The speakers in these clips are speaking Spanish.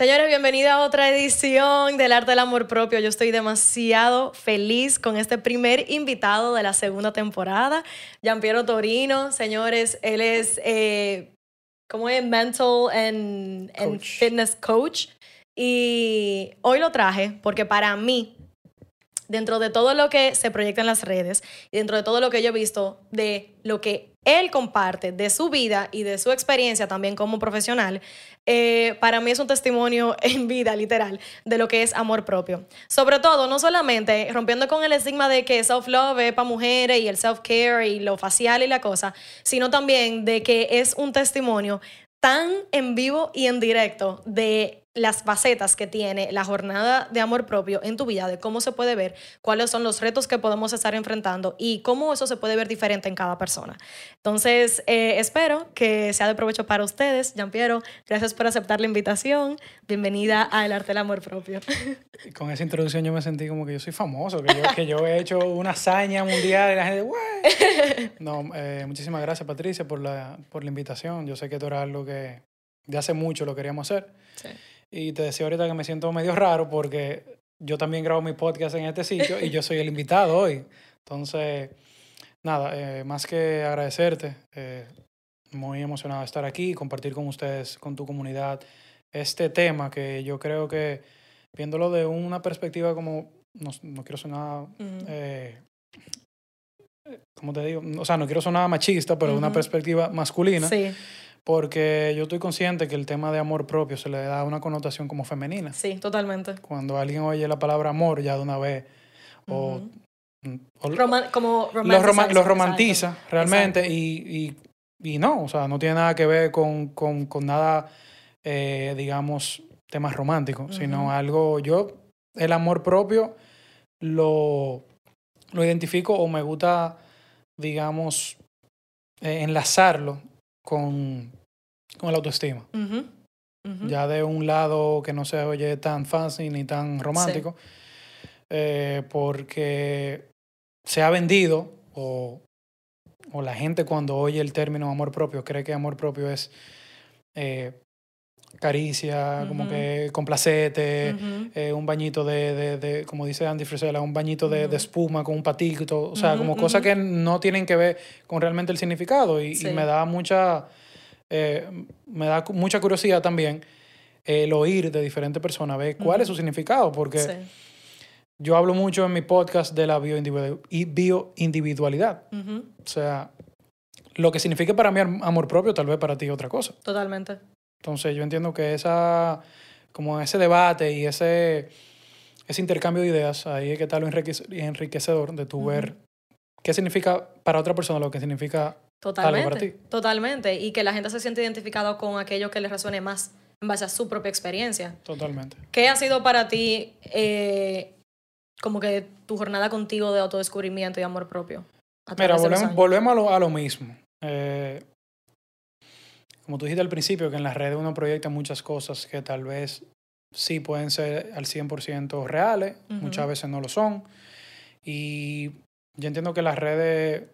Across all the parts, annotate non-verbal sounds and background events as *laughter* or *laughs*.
Señores, bienvenida a otra edición del Arte del Amor Propio. Yo estoy demasiado feliz con este primer invitado de la segunda temporada, Giampiero Torino. Señores, él es, eh, ¿cómo es? Mental and, and Fitness Coach. Y hoy lo traje porque para mí, dentro de todo lo que se proyecta en las redes y dentro de todo lo que yo he visto de lo que él comparte de su vida y de su experiencia también como profesional, eh, para mí es un testimonio *laughs* en vida, literal, de lo que es amor propio. Sobre todo, no solamente rompiendo con el estigma de que self-love es para mujeres y el self-care y lo facial y la cosa, sino también de que es un testimonio tan en vivo y en directo de las facetas que tiene la jornada de amor propio en tu vida, de cómo se puede ver, cuáles son los retos que podemos estar enfrentando y cómo eso se puede ver diferente en cada persona. Entonces, eh, espero que sea de provecho para ustedes. Jean-Pierre, gracias por aceptar la invitación. Bienvenida a El Arte del Amor Propio. *laughs* Con esa introducción yo me sentí como que yo soy famoso, que yo, que yo he hecho una hazaña mundial y la gente, ¡Wey! *laughs* No, eh, muchísimas gracias Patricia por la, por la invitación. Yo sé que esto era algo que de hace mucho lo queríamos hacer. Sí. Y te decía ahorita que me siento medio raro porque yo también grabo mi podcast en este sitio y yo soy el invitado hoy. Entonces, nada, eh, más que agradecerte, eh, muy emocionado de estar aquí y compartir con ustedes, con tu comunidad, este tema que yo creo que, viéndolo de una perspectiva como, no, no quiero sonar, eh, ¿cómo te digo? O sea, no quiero sonar machista, pero de una perspectiva masculina. Sí porque yo estoy consciente que el tema de amor propio se le da una connotación como femenina. Sí, totalmente. Cuando alguien oye la palabra amor, ya de una vez. O, como lo, romantiza realmente y, y, no, o sea, no tiene nada que ver con, con, con nada, eh, digamos, temas románticos, sino algo, yo, el amor propio lo, lo identifico o me gusta, digamos, eh, enlazarlo con, con la autoestima. Ya de un lado que no se oye tan fácil ni tan romántico, eh, porque se ha vendido o, o, la gente cuando oye el término amor propio cree que amor propio es eh, caricia, como que complacete, eh, un bañito de, de, de, como dice Andy Frisella, un bañito de, de, espuma con un patito, o sea, como cosas que no tienen que ver con realmente el significado y, me da mucha, eh, me da mucha curiosidad también el oír de diferentes personas, ver cuál es su significado, porque yo hablo mucho en mi podcast de la bioindividualidad, o sea, lo que significa para mí amor propio, tal vez para ti otra cosa. Totalmente. Entonces yo entiendo que esa, como ese debate y ese, ese intercambio de ideas, ahí es que está lo enriquecedor de tu ver qué significa para otra persona lo que significa totalmente. Totalmente, y que la gente se siente identificado con aquello que le resuene más en base a su propia experiencia. Totalmente. ¿Qué ha sido para ti eh, como que tu jornada contigo de autodescubrimiento y amor propio? Mira, volvemos, volvemos a, lo, a lo mismo. Eh, como tú dijiste al principio, que en las redes uno proyecta muchas cosas que tal vez sí pueden ser al 100% reales, muchas veces no lo son. Y yo entiendo que las redes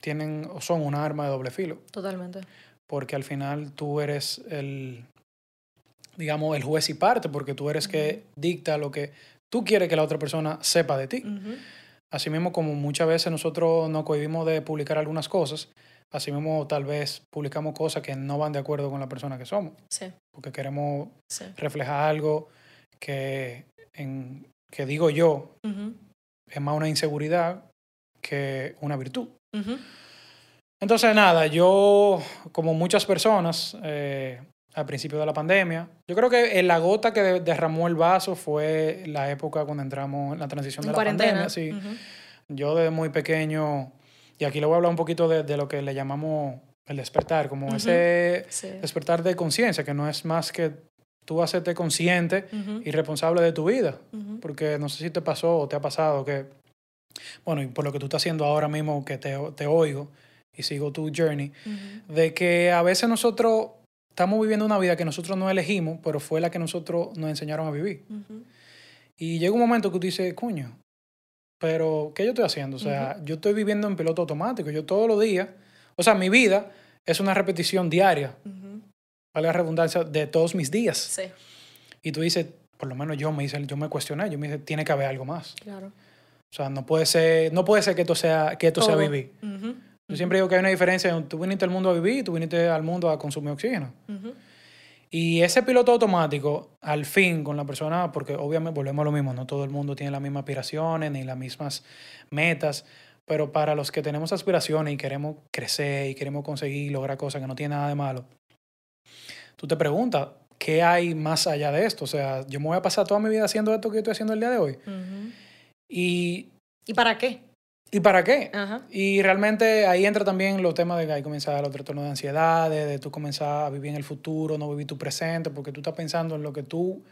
tienen o son un arma de doble filo. Totalmente. Porque al final tú eres el, digamos, el juez y parte, porque tú eres que dicta lo que tú quieres que la otra persona sepa de ti. Asimismo, como muchas veces nosotros nos cohibimos de publicar algunas cosas, Así mismo tal vez publicamos cosas que no van de acuerdo con la persona que somos. Sí. Porque queremos reflejar algo que, en, que digo yo, es más una inseguridad que una virtud. Entonces, nada, yo, como muchas personas, eh, al principio de la pandemia, yo creo que la gota que derramó el vaso fue la época cuando entramos en la transición de la pandemia. Sí. Yo desde muy pequeño y aquí le voy a hablar un poquito de, de lo que le llamamos el despertar, como ese despertar de conciencia, que no es más que tú hacerte consciente y responsable de tu vida. Porque no sé si te pasó o te ha pasado que, bueno, y por lo que tú estás haciendo ahora mismo, que te, te oigo, y sigo tu journey, de que a veces nosotros estamos viviendo una vida que nosotros no elegimos, pero fue la que nosotros nos enseñaron a vivir. Y llega un momento que tú dices, coño, pero ¿qué yo estoy haciendo? O sea, yo estoy viviendo en piloto automático. Yo todos los días, o sea, mi vida es una repetición diaria, vale la redundancia, de todos mis días. Sí. Y tú dices, por lo menos yo me hice, yo me cuestioné, yo me dije, tiene que haber algo más. Claro. O sea, no puede ser, no puede ser que esto sea, que esto sea vivir. Ujú, Yo siempre digo que hay una diferencia. Tú viniste al mundo a vivir y tú viniste al mundo a consumir oxígeno. ujú. Y ese piloto automático, al fin, con la persona, porque obviamente volvemos a lo mismo, no todo el mundo tiene las mismas aspiraciones ni las mismas metas, pero para los que tenemos aspiraciones y queremos crecer y queremos conseguir lograr cosas que no tienen nada de malo, tú te preguntas, ¿qué hay más allá de esto? O sea, yo me voy a pasar toda mi vida haciendo esto que estoy haciendo el día de hoy. Ujú. ¿Y, ¿Y para qué? ¿y para qué? Ajá. Y realmente ahí entra también los temas de que ahí comienza los trastornos de ansiedad, de, de tú comenzar a vivir en el futuro, no vivir tu presente, porque tú estás pensando en lo que tú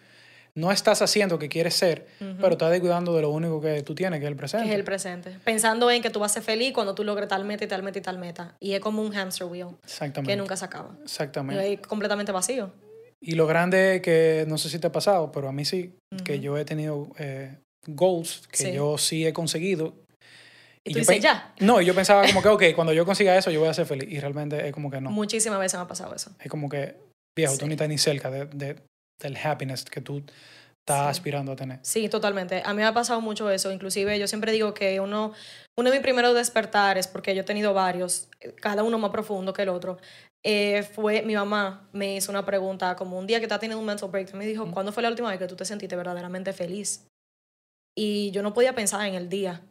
no estás haciendo que quieres ser, pero estás descuidando de lo único que tú tienes, que es el Que presente. es el presente. Pensando en que tú vas a ser feliz cuando tú logres tal meta y tal meta y tal meta. Y es como un hamster wheel Exactamente. que nunca se acaba. Y Exactamente. es completamente vacío. Y lo grande que, no sé si te ha pasado, pero a mí sí, que yo he tenido eh, goals que Sí. yo sí he conseguido. Y, tú yo dices, ya. No, y yo pensaba como que, *laughs* ok, cuando yo consiga eso, yo voy a ser feliz. Y realmente es como que no. Muchísimas veces me ha pasado eso. Es como que, viejo, tú Sí. ni estás ni cerca de, de- del happiness que tú estás Sí. aspirando a tener. Sí, totalmente. A mí me ha pasado mucho eso. Inclusive yo siempre digo que uno, uno de mis primeros despertares, porque yo he tenido varios, cada uno más profundo que el otro, eh, fue mi mamá me hizo una pregunta como un día que estaba teniendo un mental break. Me dijo, ¿cuándo fue la última vez que tú te sentiste verdaderamente feliz? Y yo no podía pensar en el día.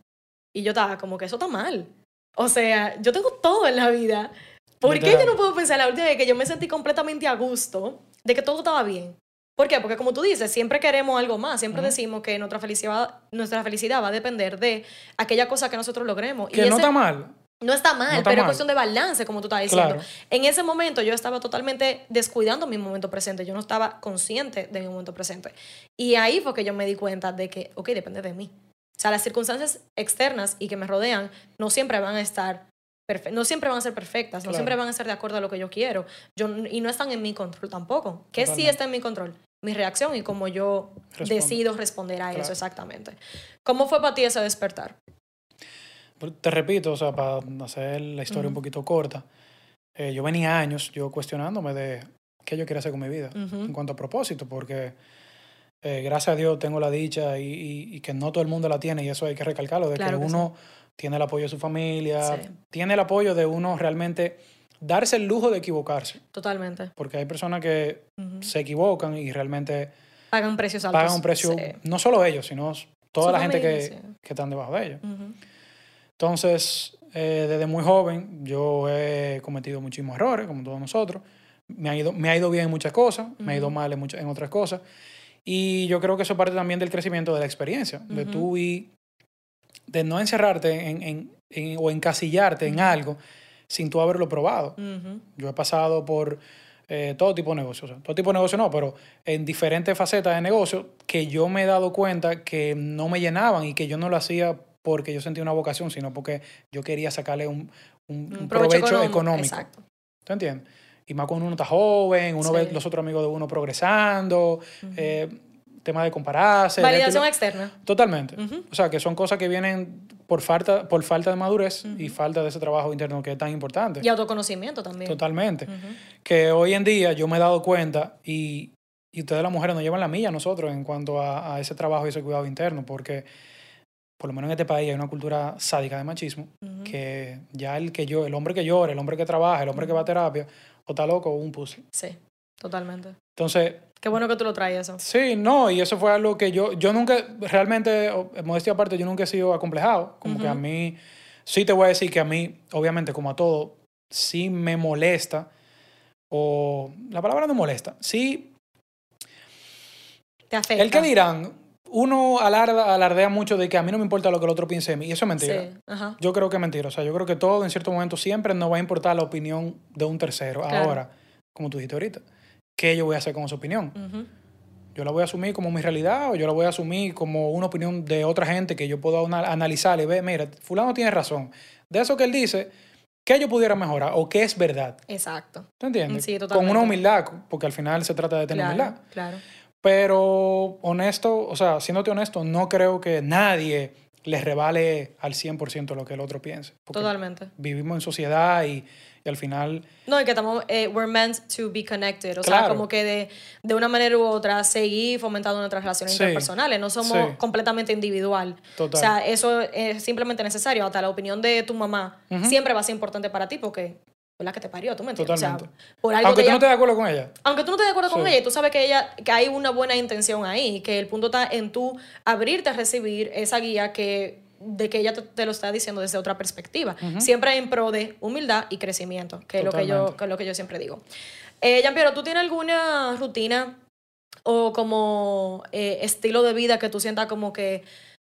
Y yo estaba como que eso está mal. O sea, yo tengo todo en la vida. ¿Por qué yo no puedo pensar la última vez que yo me sentí completamente a gusto de que todo estaba bien? ¿Por qué? Porque como tú dices, siempre queremos algo más. Siempre decimos que nuestra felicidad, nuestra felicidad va a depender de aquella cosa que nosotros logremos. Que y no ese- está mal. No está mal, no está pero mal. es cuestión de balance, como tú estás diciendo. Claro. En ese momento yo estaba totalmente descuidando mi momento presente. Yo no estaba consciente de mi momento presente. Y ahí fue que yo me di cuenta de que, ok, depende de mí. O sea, las circunstancias externas y que me rodean no siempre van a estar no siempre van a ser perfectas, no Claro. siempre van a ser de acuerdo a lo que yo quiero. Yo, y no están en mi control tampoco. ¿Qué sí está en mi control? Mi reacción y cómo yo decido responder a eso exactamente. ¿Cómo fue para ti ese despertar? Te repito, o sea, para hacer la historia un poquito corta, eh, yo venía años yo cuestionándome de qué yo quería hacer con mi vida en cuanto a propósito, porque eh, gracias a Dios tengo la dicha y, y- y que no todo el mundo la tiene y eso hay que recalcarlo, de Claro que que uno tiene el apoyo de su familia, Sí. tiene el apoyo de uno realmente darse el lujo de equivocarse, Totalmente. porque hay personas que se equivocan y realmente Pagan precios altos. pagan un precio, Sí. no solo ellos, sino toda la gente que, que están debajo de ellos. Entonces, eh, desde muy joven, yo he cometido muchísimos errores, como todos nosotros. Me ha ido, me ha ido bien en muchas cosas, me ha ido mal en, muchas, en otras cosas. Y yo creo que eso parte también del crecimiento de la experiencia, de tú y de no encerrarte en, en- en- o encasillarte en Ujú. algo sin tú haberlo probado. Yo he pasado por eh, todo tipo de negocios, o sea, todo tipo de negocios no, pero en diferentes facetas de negocio que yo me he dado cuenta que no me llenaban y que yo no lo hacía porque yo sentía una vocación, sino porque yo quería sacarle un, un- un provecho, económico, económico. Exacto. ¿Tú entiendes? Y más cuando uno está joven, uno Sí. ve los otros amigos de uno progresando, eh, tema de compararse. Validación y lo- externa. Totalmente. O sea, que son cosas que vienen por falta, por falta de madurez y Ujú. falta de ese trabajo interno que es tan importante. Y autoconocimiento también. Totalmente que hoy en día yo me he dado cuenta y, y ustedes las mujeres nos llevan la milla a nosotros en cuanto a, a ese trabajo y ese cuidado interno, porque por lo menos en este país hay una cultura sádica de machismo, que ya el que yo, el hombre que llora, el hombre que trabaja, el hombre que va a terapia, o está loco o un pussy. Sí, totalmente. Entonces, Qué bueno que tú lo traes eso. sí, no, y eso fue algo que yo, yo nunca, realmente, modestia aparte, yo nunca he sido acomplejado, como que a mí, sí te voy a decir que a mí, obviamente, como a todo, sí me molesta, o la palabra no molesta, sí Te afecta. El que dirán, uno alarda, alardea mucho de que a mí no me importa lo que el otro piense de mí, y eso es mentira. Sí, ajá. Yo creo que es mentira. O sea, yo creo que todo en cierto momento siempre nos va a importar la opinión de un tercero. Claro. Ahora, como tú dijiste ahorita, ¿qué yo voy a hacer con esa opinión? ¿Yo la voy a asumir como mi realidad o yo la voy a asumir como una opinión de otra gente que yo puedo ana- analizar y ver, mira, fulano tiene razón. De eso que él dice, qué yo pudiera mejorar o qué es verdad. Exacto. ¿Tú entiendes? Sí, Con una humildad, porque al final se trata de tener Claro, humildad. claro. Pero honesto, o sea, siéndote honesto, no creo que nadie les revale al 100% lo que el otro piense. Totalmente. vivimos en sociedad y, y al final... No, y que estamos, eh, we're meant to be connected. O sea, Claro. como que de, de una manera u otra seguir fomentando nuestras relaciones Sí. interpersonales. No somos Sí. completamente individual. Total. O sea, eso es simplemente necesario. Hasta la opinión de tu mamá siempre va a ser importante para ti porque fue la que te parió, ¿tú me entiendes? O sea, Totalmente. por algo Aunque que tú no estés de acuerdo con ella. aunque tú no estés de acuerdo con ella, tú sabes que ella que hay una buena intención ahí, que el punto está en tú abrirte a recibir esa guía que de que ella te, te lo está diciendo desde otra perspectiva, siempre en pro de humildad y crecimiento, que es lo que yo que es lo que yo siempre digo. Eh, Jean-Pierre, ¿tú tienes alguna rutina o como eh, estilo de vida que tú sientas como que,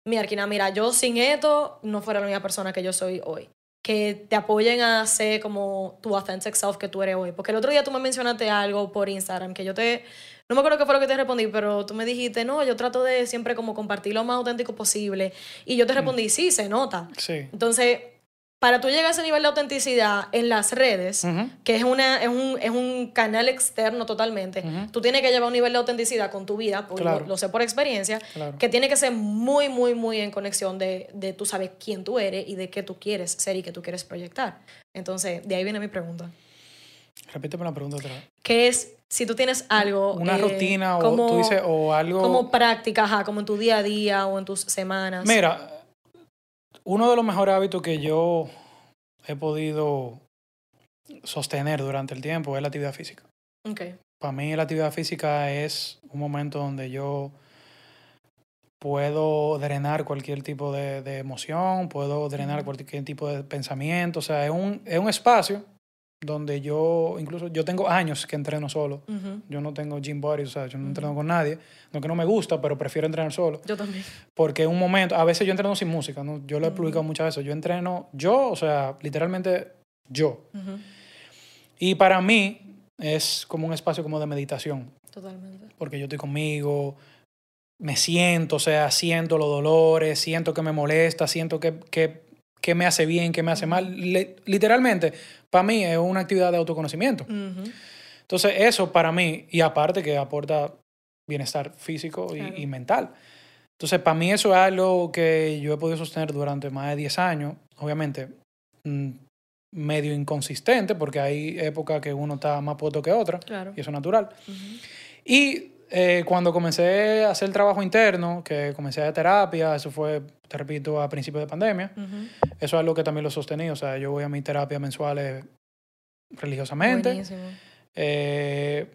mira, Arkina, mira, yo sin esto no fuera la misma persona que yo soy hoy? Que te apoyen a ser como tu authentic self que tú eres hoy. Porque el otro día tú me mencionaste algo por Instagram que yo te... No me acuerdo qué fue lo que te respondí, pero tú me dijiste, no, yo trato de siempre como compartir lo más auténtico posible. Y yo te respondí, sí, se nota. Sí. Entonces, para tú llegar a ese nivel de autenticidad en las redes, que es, una, es, un, es un canal externo totalmente, tú tienes que llevar un nivel de autenticidad con tu vida, porque Claro. lo, lo sé por experiencia, Claro. que tiene que ser muy, muy, muy en conexión de, de tú sabes quién tú eres y de qué tú quieres ser y qué tú quieres proyectar. Entonces, de ahí viene mi pregunta. Repíteme la pregunta otra vez. ¿Qué es, si tú tienes algo... Una eh, rutina o como, tú dices, o algo... como práctica, ajá, como en tu día a día o en tus semanas. Mira, uno de los mejores hábitos que yo he podido sostener durante el tiempo es la actividad física. Ok. Para mí la actividad física es un momento donde yo puedo drenar cualquier tipo de, de emoción, puedo drenar cualquier tipo de pensamiento. O sea, es un, es un espacio donde yo, incluso yo tengo años que entreno solo. Yo no tengo gym body, o sea, yo no entreno con nadie. No que no me gusta, pero prefiero entrenar solo. Yo también. Porque un momento, a veces yo entreno sin música, ¿no? Yo lo he publicado muchas veces. Yo entreno yo, o sea, literalmente yo. Y para mí es como un espacio como de meditación, Totalmente. porque yo estoy conmigo, me siento, o sea, siento los dolores, siento que me molesta, siento que, que, que me hace bien, que me hace mal. Le- literalmente, para mí es una actividad de autoconocimiento. Ujú. Entonces, eso para mí, y aparte que aporta bienestar físico y, Claro. y mental. Entonces, para mí eso es algo que yo he podido sostener durante más de 10 años. Obviamente, mm, medio inconsistente, porque hay épocas que uno está más puesto que otra, Claro. y eso es natural. Ujú. Y eh, cuando comencé a hacer el trabajo interno, que comencé a terapia, eso fue, te repito, a principios de pandemia, eso es algo que también lo sostení. O sea, yo voy a mis terapias mensuales religiosamente, eh,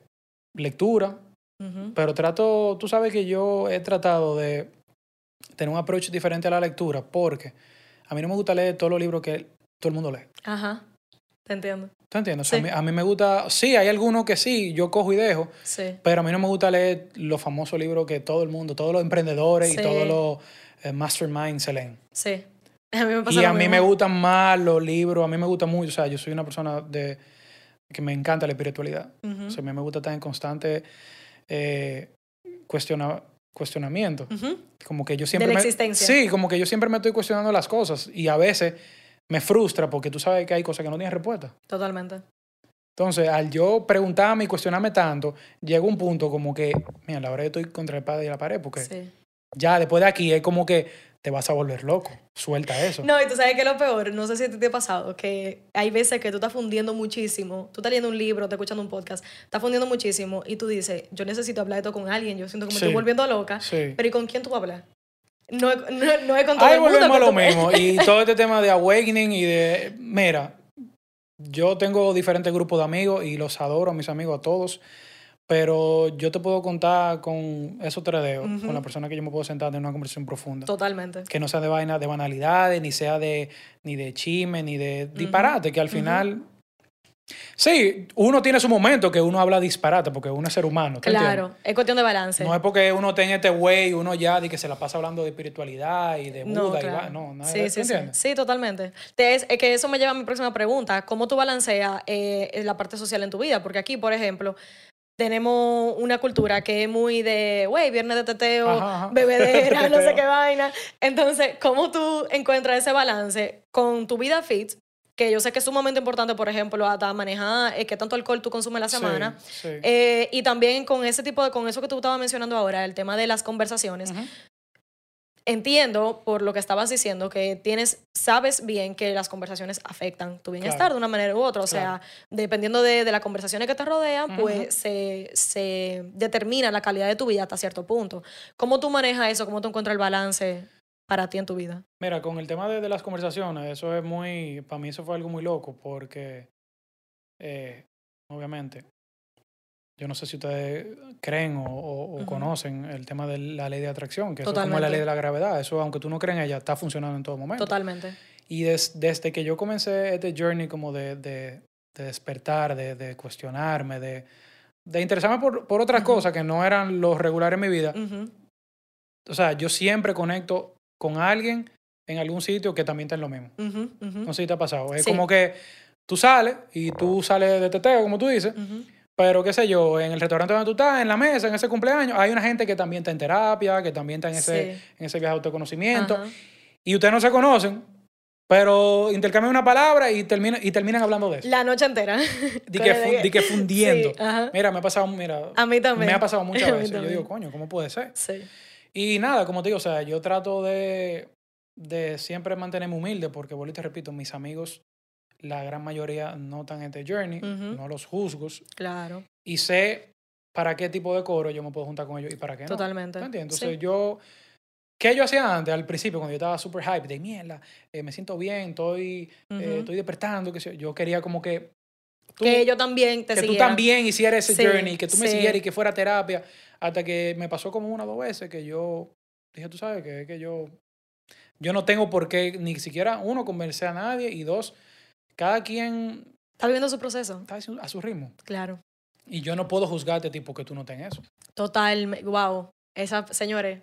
lectura, pero trato, tú sabes que yo he tratado de tener un approach diferente a la lectura porque a mí no me gusta leer todos los libros que todo el mundo lee. Ajá. Te entiendo. ¿Tú entiendes? O sea, Sí. a, mí, a mí me gusta, sí, hay algunos que sí, yo cojo y dejo, Sí. pero a mí no me gusta leer los famosos libros que todo el mundo, todos los emprendedores Sí. y todos los eh, masterminds se leen. Sí. *laughs* A mí me pasa Y lo a mí me gustan más los libros, a mí me gusta mucho, o sea, yo soy una persona de que me encanta la espiritualidad. O sea, a mí me gusta estar en constante eh, cuestiona- cuestionamiento. Como que yo siempre la me- existencia. Sí, como que yo siempre me estoy cuestionando las cosas y a veces me frustra porque tú sabes que hay cosas que no tienen respuesta. Totalmente. Entonces, al yo preguntarme y cuestionarme tanto, llega un punto como que, mira, la verdad estoy contra el padre y la pared porque Sí. ya después de aquí es como que te vas a volver loco. Suelta eso. No, y tú sabes que lo peor, no sé si te ha pasado, que hay veces que tú estás fundiendo muchísimo, tú estás leyendo un libro, estás escuchando un podcast, estás fundiendo muchísimo y tú dices, yo necesito hablar esto con alguien, yo siento que me Sí. estoy volviendo loca, Sí. pero ¿y con quién tú vas a hablar? No, no, no es con todo Ahí volvemos a lo mismo. Y *laughs* todo este tema de awakening y de. Mira, yo tengo diferentes grupos de amigos y los adoro a mis amigos a todos. Pero yo te puedo contar con esos tres dedos, Ujú. con la persona que yo me puedo sentar en una conversación profunda. Totalmente. Que no sea de vaina, de banalidades, ni sea de, ni de chisme, ni de disparate, que al final. Sí, uno tiene su momento que uno habla disparate, porque uno es ser humano. ¿te entiendes? Claro, es cuestión de balance. No es porque uno tenga este güey, uno ya de que se la pasa hablando de espiritualidad y de Buda No, y va. No, nada sí, de- sí, ¿tú sí. Sí, totalmente. Te- Es, es que eso me lleva a mi próxima pregunta. ¿Cómo tú balanceas eh, la parte social en tu vida? Porque aquí, por ejemplo, tenemos una cultura que es muy de, güey, viernes de teteo, Ajá, ajá. bebedera, *laughs* no sé qué vaina. Entonces, ¿cómo tú encuentras ese balance con tu vida fit que yo sé que es sumamente importante, por ejemplo, hasta manejar eh, qué tanto alcohol tú consumes la semana. sí. Eh, y también con ese tipo de, con eso que tú estabas mencionando ahora, el tema de las conversaciones. Entiendo por lo que estabas diciendo que tienes, sabes bien que las conversaciones afectan tu bienestar Claro. de una manera u otra. O sea, dependiendo de, de las conversaciones que te rodean, pues se, se determina la calidad de tu vida hasta cierto punto. ¿Cómo tú manejas eso? ¿Cómo tú encuentras el balance para ti en tu vida? Mira, con el tema de, de las conversaciones, eso es muy, para mí eso fue algo muy loco porque, eh, obviamente, yo no sé si ustedes creen o, o- o conocen el tema de la ley de atracción, que eso es como la ley de la gravedad, eso aunque tú no creas en ella, está funcionando en todo momento. Totalmente. Y des- desde que yo comencé este journey como de, de- de despertar, de, de cuestionarme, de, de interesarme por, por otras Ujú. cosas que no eran los regulares en mi vida, Ujú. o sea, yo siempre conecto con alguien en algún sitio que también está en lo mismo. No sé si te ha pasado. Es Sí. como que tú sales y tú sales de teteo, como tú dices, pero qué sé yo, en el restaurante donde tú estás, en la mesa, en ese cumpleaños, hay una gente que también está en terapia, que también está en ese, Sí. en ese viaje de autoconocimiento, y ustedes no se conocen, pero intercambian una palabra y, termina, y terminan hablando de eso. La noche entera. Di que, di que fundiendo. Sí. Mira, me ha pasado, mira, A mí también. me ha pasado muchas *laughs* veces. Yo digo, coño, ¿cómo puede ser? Sí. Y nada, como te digo, o sea, yo trato de, de siempre mantenerme humilde porque, vuelvo y te repito, mis amigos, la gran mayoría no están en este journey, no los juzgo Claro. y sé para qué tipo de coro yo me puedo juntar con ellos y para qué no. Totalmente. Entonces yo, ¿qué yo hacía antes, al principio, cuando yo estaba super hype, de mierda, eh, me siento bien, estoy, eh, Ujú. estoy despertando, que yo quería como que... tú- que ellos también te que tú también hicieras ese Sí, journey, que tú me sí. siguieras y que fuera terapia, hasta que me pasó como una o dos veces que yo dije, tú sabes que, que yo, yo no tengo por qué ni siquiera, uno, convencer a nadie y dos, cada quien Está viviendo su proceso. está a su, a ritmo. Claro. Y yo no puedo juzgarte tipo que tú no tengas eso. Total. Wow. Esa, señores.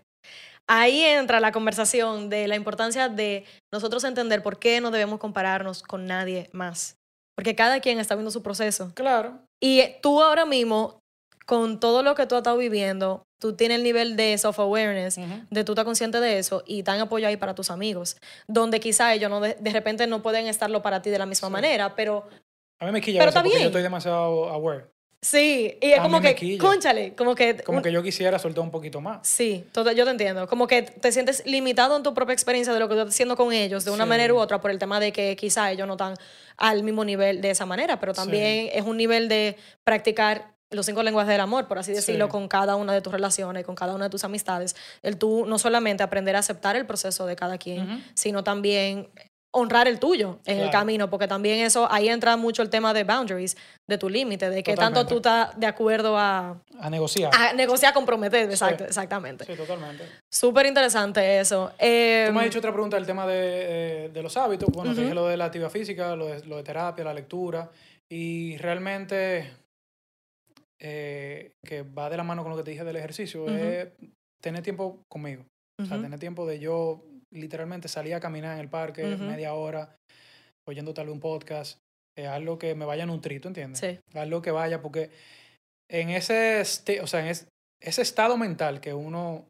Ahí entra la conversación de la importancia de nosotros entender por qué no debemos compararnos con nadie más. Porque cada quien está viendo su proceso. Claro. Y tú ahora mismo, con todo lo que tú has estado viviendo, tú tienes el nivel de self-awareness, de tú estás consciente de eso y dan apoyo ahí para tus amigos, donde quizá ellos no de, de repente no pueden estarlo para ti de la misma Sí. manera, pero A mí me quilla Pero eso porque bien. yo estoy demasiado aware. Sí, y es A como que, cónchale, como que... Como un- que yo quisiera soltar un poquito más. Sí, todo- yo te entiendo. Como que te sientes limitado en tu propia experiencia de lo que tú estás haciendo con ellos, de una Sí. manera u otra, por el tema de que quizá ellos no están al mismo nivel de esa manera, pero también es un nivel de practicar los cinco lenguajes del amor, por así decirlo, Sí. con cada una de tus relaciones, con cada una de tus amistades. El tú no solamente aprender a aceptar el proceso de cada quien, sino también honrar el tuyo en el camino, porque también eso, ahí entra mucho el tema de boundaries, de tu límite, de que tanto tú estás de acuerdo a, A negociar. a negociar, comprometer, exacto, exactamente. Sí, totalmente. Súper interesante eso. Eh, Tú me has hecho otra pregunta del tema de, eh, de los hábitos. Bueno, te Ujú. dije lo de la actividad física, lo de, lo de terapia, la lectura. Y realmente, eh, que va de la mano con lo que te dije del ejercicio, es tener tiempo conmigo. O sea, tener tiempo de yo literalmente salir a caminar en el parque Ujú. media hora, oyendo tal vez un podcast, eh, algo que me vaya a nutrir, ¿tú entiendes? Sí, Algo que vaya, porque en ese, o sea, en es- ese estado mental que uno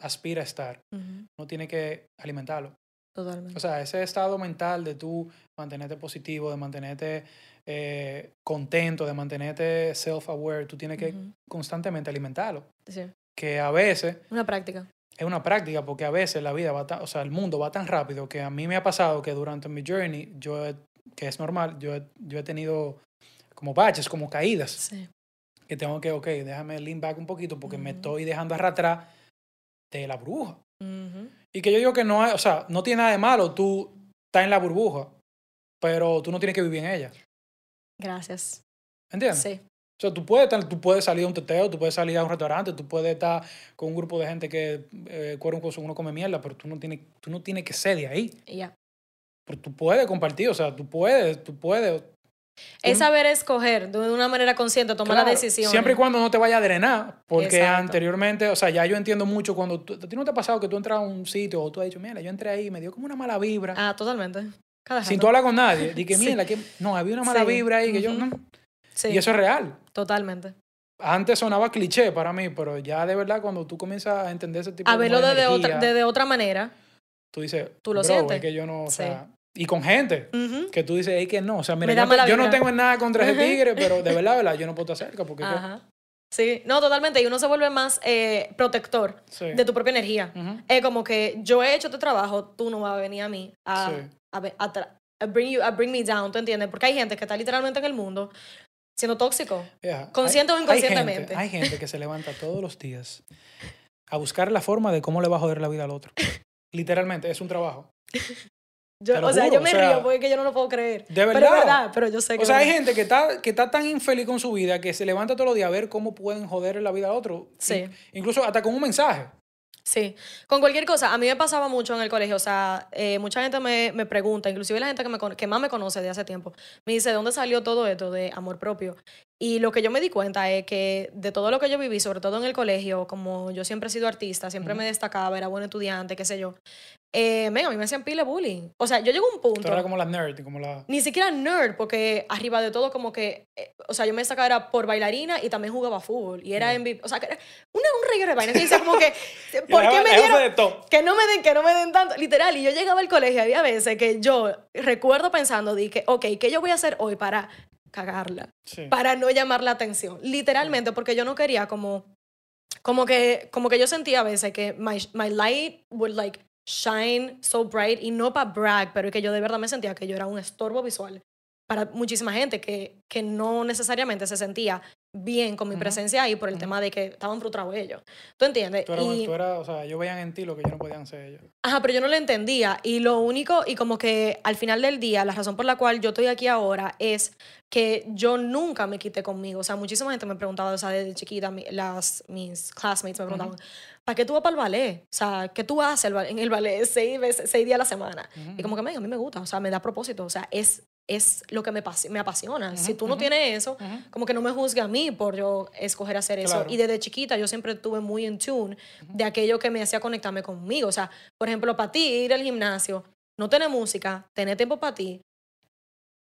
aspira a estar, ujú, uno tiene que alimentarlo. totalmente. O sea, ese estado mental de tú mantenerte positivo, de mantenerte eh, contento, de mantenerte self-aware, tú tienes que Ujú, constantemente alimentarlo. sí, Que a veces Una práctica. Es una práctica, porque a veces la vida va tan, o sea, el mundo va tan rápido que a mí me ha pasado que durante mi journey, yo, he- que es normal, yo he, yo he tenido como baches, como caídas, Sí. que tengo que, ok, déjame lean back un poquito porque me estoy dejando arrastrar de la burbuja. Y que yo digo que no hay, o sea, no tiene nada de malo tú estás en la burbuja, pero tú no tienes que vivir en ella. Gracias. ¿Entiendes? Sí, O sea, tú puedes, estar- tú puedes salir a un teteo, tú puedes salir a un restaurante, tú puedes estar con un grupo de gente que eh, cuero un coso, uno come mierda, pero tú no tienes, tú no tienes que ser de ahí. ya. Pero tú puedes compartir, o sea, tú puedes, tú puedes. Es saber escoger de una manera consciente, tomar la Claro, decisión. Siempre y cuando no te vaya a drenar, porque Exacto. anteriormente, o sea, ya yo entiendo mucho cuando tú, a ti no te ha pasado que tú entras a un sitio o tú has dicho, mira, yo entré ahí y me dio como una mala vibra. Ah, totalmente. Cada sin tú hablar con nadie. Dije, *laughs* Sí. mira, que no, había una mala Sí. vibra ahí que yo Ujú. no. Sí, Y eso es real. totalmente. Antes sonaba cliché para mí, pero ya de verdad cuando tú comienzas a entender ese tipo A de verlo como de desde otra, desde otra manera. tú dices, tú lo "Bro, sientes". es que yo no, o Sí. sea, y con gente que tú dices, es que no, o sea, mira, yo, te- yo no tengo nada contra ese tigre, pero de verdad, verdad, yo no puedo estar cerca porque... Ajá. Sí, no, totalmente. Y uno se vuelve más eh, protector Sí. de tu propia energía. Es como que yo he hecho tu trabajo, tú no vas a venir a mí a, Sí. a, a a bring you, a bring me down, ¿tú entiendes? Porque hay gente que está literalmente en el mundo siendo tóxico. Yeah. Consciente o Hay- inconscientemente. Hay gente, hay gente que se levanta todos los días a buscar la forma de cómo le va a joder la vida al otro. Literalmente, es un trabajo. *laughs* Yo, o sea, yo me o sea, río porque es que yo no lo puedo creer. de Pero es verdad. verdad, pero yo sé que O sea, hay verdad. gente que está, que está tan infeliz con su vida que se levanta todos los días a ver cómo pueden joder la vida a otro. Sí. Incluso hasta con un mensaje. Sí, con cualquier cosa. A mí me pasaba mucho en el colegio. O sea, eh, mucha gente me, me pregunta, inclusive la gente que, me, que más me conoce de hace tiempo, me dice, ¿de dónde salió todo esto de amor propio? Y lo que yo me di cuenta es que de todo lo que yo viví, sobre todo en el colegio, como yo siempre he sido artista, siempre me destacaba, era buen estudiante, qué sé yo, eh, venga, a mí me hacían pile bullying. O sea, yo llego a un punto... Tú eras como la nerd, como la... Ni siquiera nerd, porque arriba de todo como que, eh, o sea, yo me destacaba era por bailarina y también jugaba fútbol. Y era MVP, o sea, que era una, un reguero de vainas. Y dice como que, *laughs* ¿por qué me dieron? Que no me den, que no me den tanto. Literal, y yo llegaba al colegio había veces que yo recuerdo pensando, dije, ok, ¿qué yo voy a hacer hoy para cagarla? Sí. Para no llamar la atención. Literalmente, porque yo no quería como, como que, como que yo sentía a veces que my, my light would like shine so bright y no para brag, pero que yo de verdad me sentía que yo era un estorbo visual para muchísima gente que, que no necesariamente se sentía bien con mi Ujú. presencia ahí por el Ujú. tema de que estaban frustrados ellos. ¿Tú entiendes? Tú eras, Y- tú eras- o sea, ellos veían en ti lo que ellos no podían ser ellos. Ajá, pero yo no lo entendía. Y lo único, y como que al final del día, la razón por la cual yo estoy aquí ahora es que yo nunca me quité conmigo. O sea, muchísima gente me preguntaba, o sea, desde chiquita, mi- las, mis classmates me preguntaban, ¿para qué tú vas para el ballet? O sea, ¿qué tú haces en el ballet seis, veces, seis días a la semana? Y como que, "Men, a mí me gusta, o sea, me da propósito. O sea, es, es lo que me, me apasiona. si tú no tienes eso, como que no me juzgue a mí por yo escoger hacer eso. Claro. Y desde chiquita yo siempre estuve muy en tune de aquello que me hacía conectarme conmigo. O sea, por ejemplo, para ti ir al gimnasio, no tener música, tener tiempo para ti,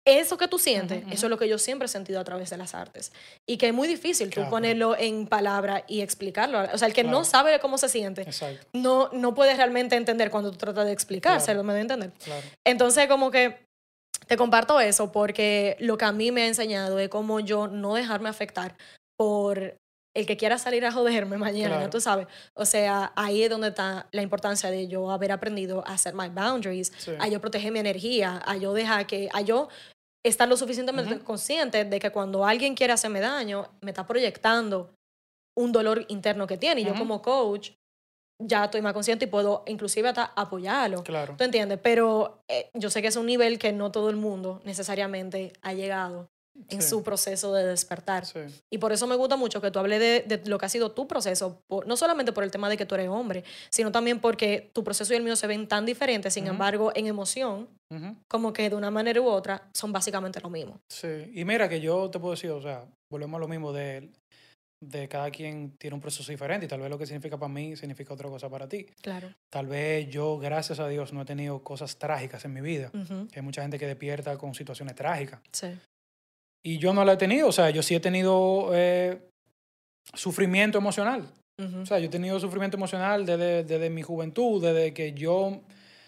eso que tú sientes, eso es lo que yo siempre he sentido a través de las artes. Y que es muy difícil tú Claro. ponerlo en palabra y explicarlo. O sea, el que no sabe cómo se siente, Exacto, no, no puede realmente entender cuando tú tratas de explicárselo, me da a entender. Entonces, como que te comparto eso porque lo que a mí me ha enseñado es cómo yo no dejarme afectar por el que quiera salir a joderme *laughs* mañana, Claro. tú sabes. O sea, ahí es donde está la importancia de yo haber aprendido a hacer my boundaries, Sí. a yo proteger mi energía, a yo dejar que, a yo estar lo suficientemente consciente de que cuando alguien quiere hacerme daño, me está proyectando un dolor interno que tiene. Y yo como coach ya estoy más consciente y puedo inclusive hasta apoyarlo. Claro. ¿Tú entiendes? Pero eh, yo sé que es un nivel que no todo el mundo necesariamente ha llegado en Sí. su proceso de despertar. Sí. Y por eso me gusta mucho que tú hables de, de lo que ha sido tu proceso, por- no solamente por el tema de que tú eres hombre, sino también porque tu proceso y el mío se ven tan diferentes, sin embargo, en emoción, como que de una manera u otra, son básicamente lo mismo. Sí, y mira que yo te puedo decir, o sea, volvemos a lo mismo de, de cada quien tiene un proceso diferente y tal vez lo que significa para mí significa otra cosa para ti. Claro. Tal vez yo, gracias a Dios, no he tenido cosas trágicas en mi vida. Ujú. Hay mucha gente que despierta con situaciones trágicas. Sí. Y yo no la he tenido, o sea, yo sí he tenido eh, sufrimiento emocional. Ujú. O sea, yo he tenido sufrimiento emocional desde, desde mi juventud, desde que yo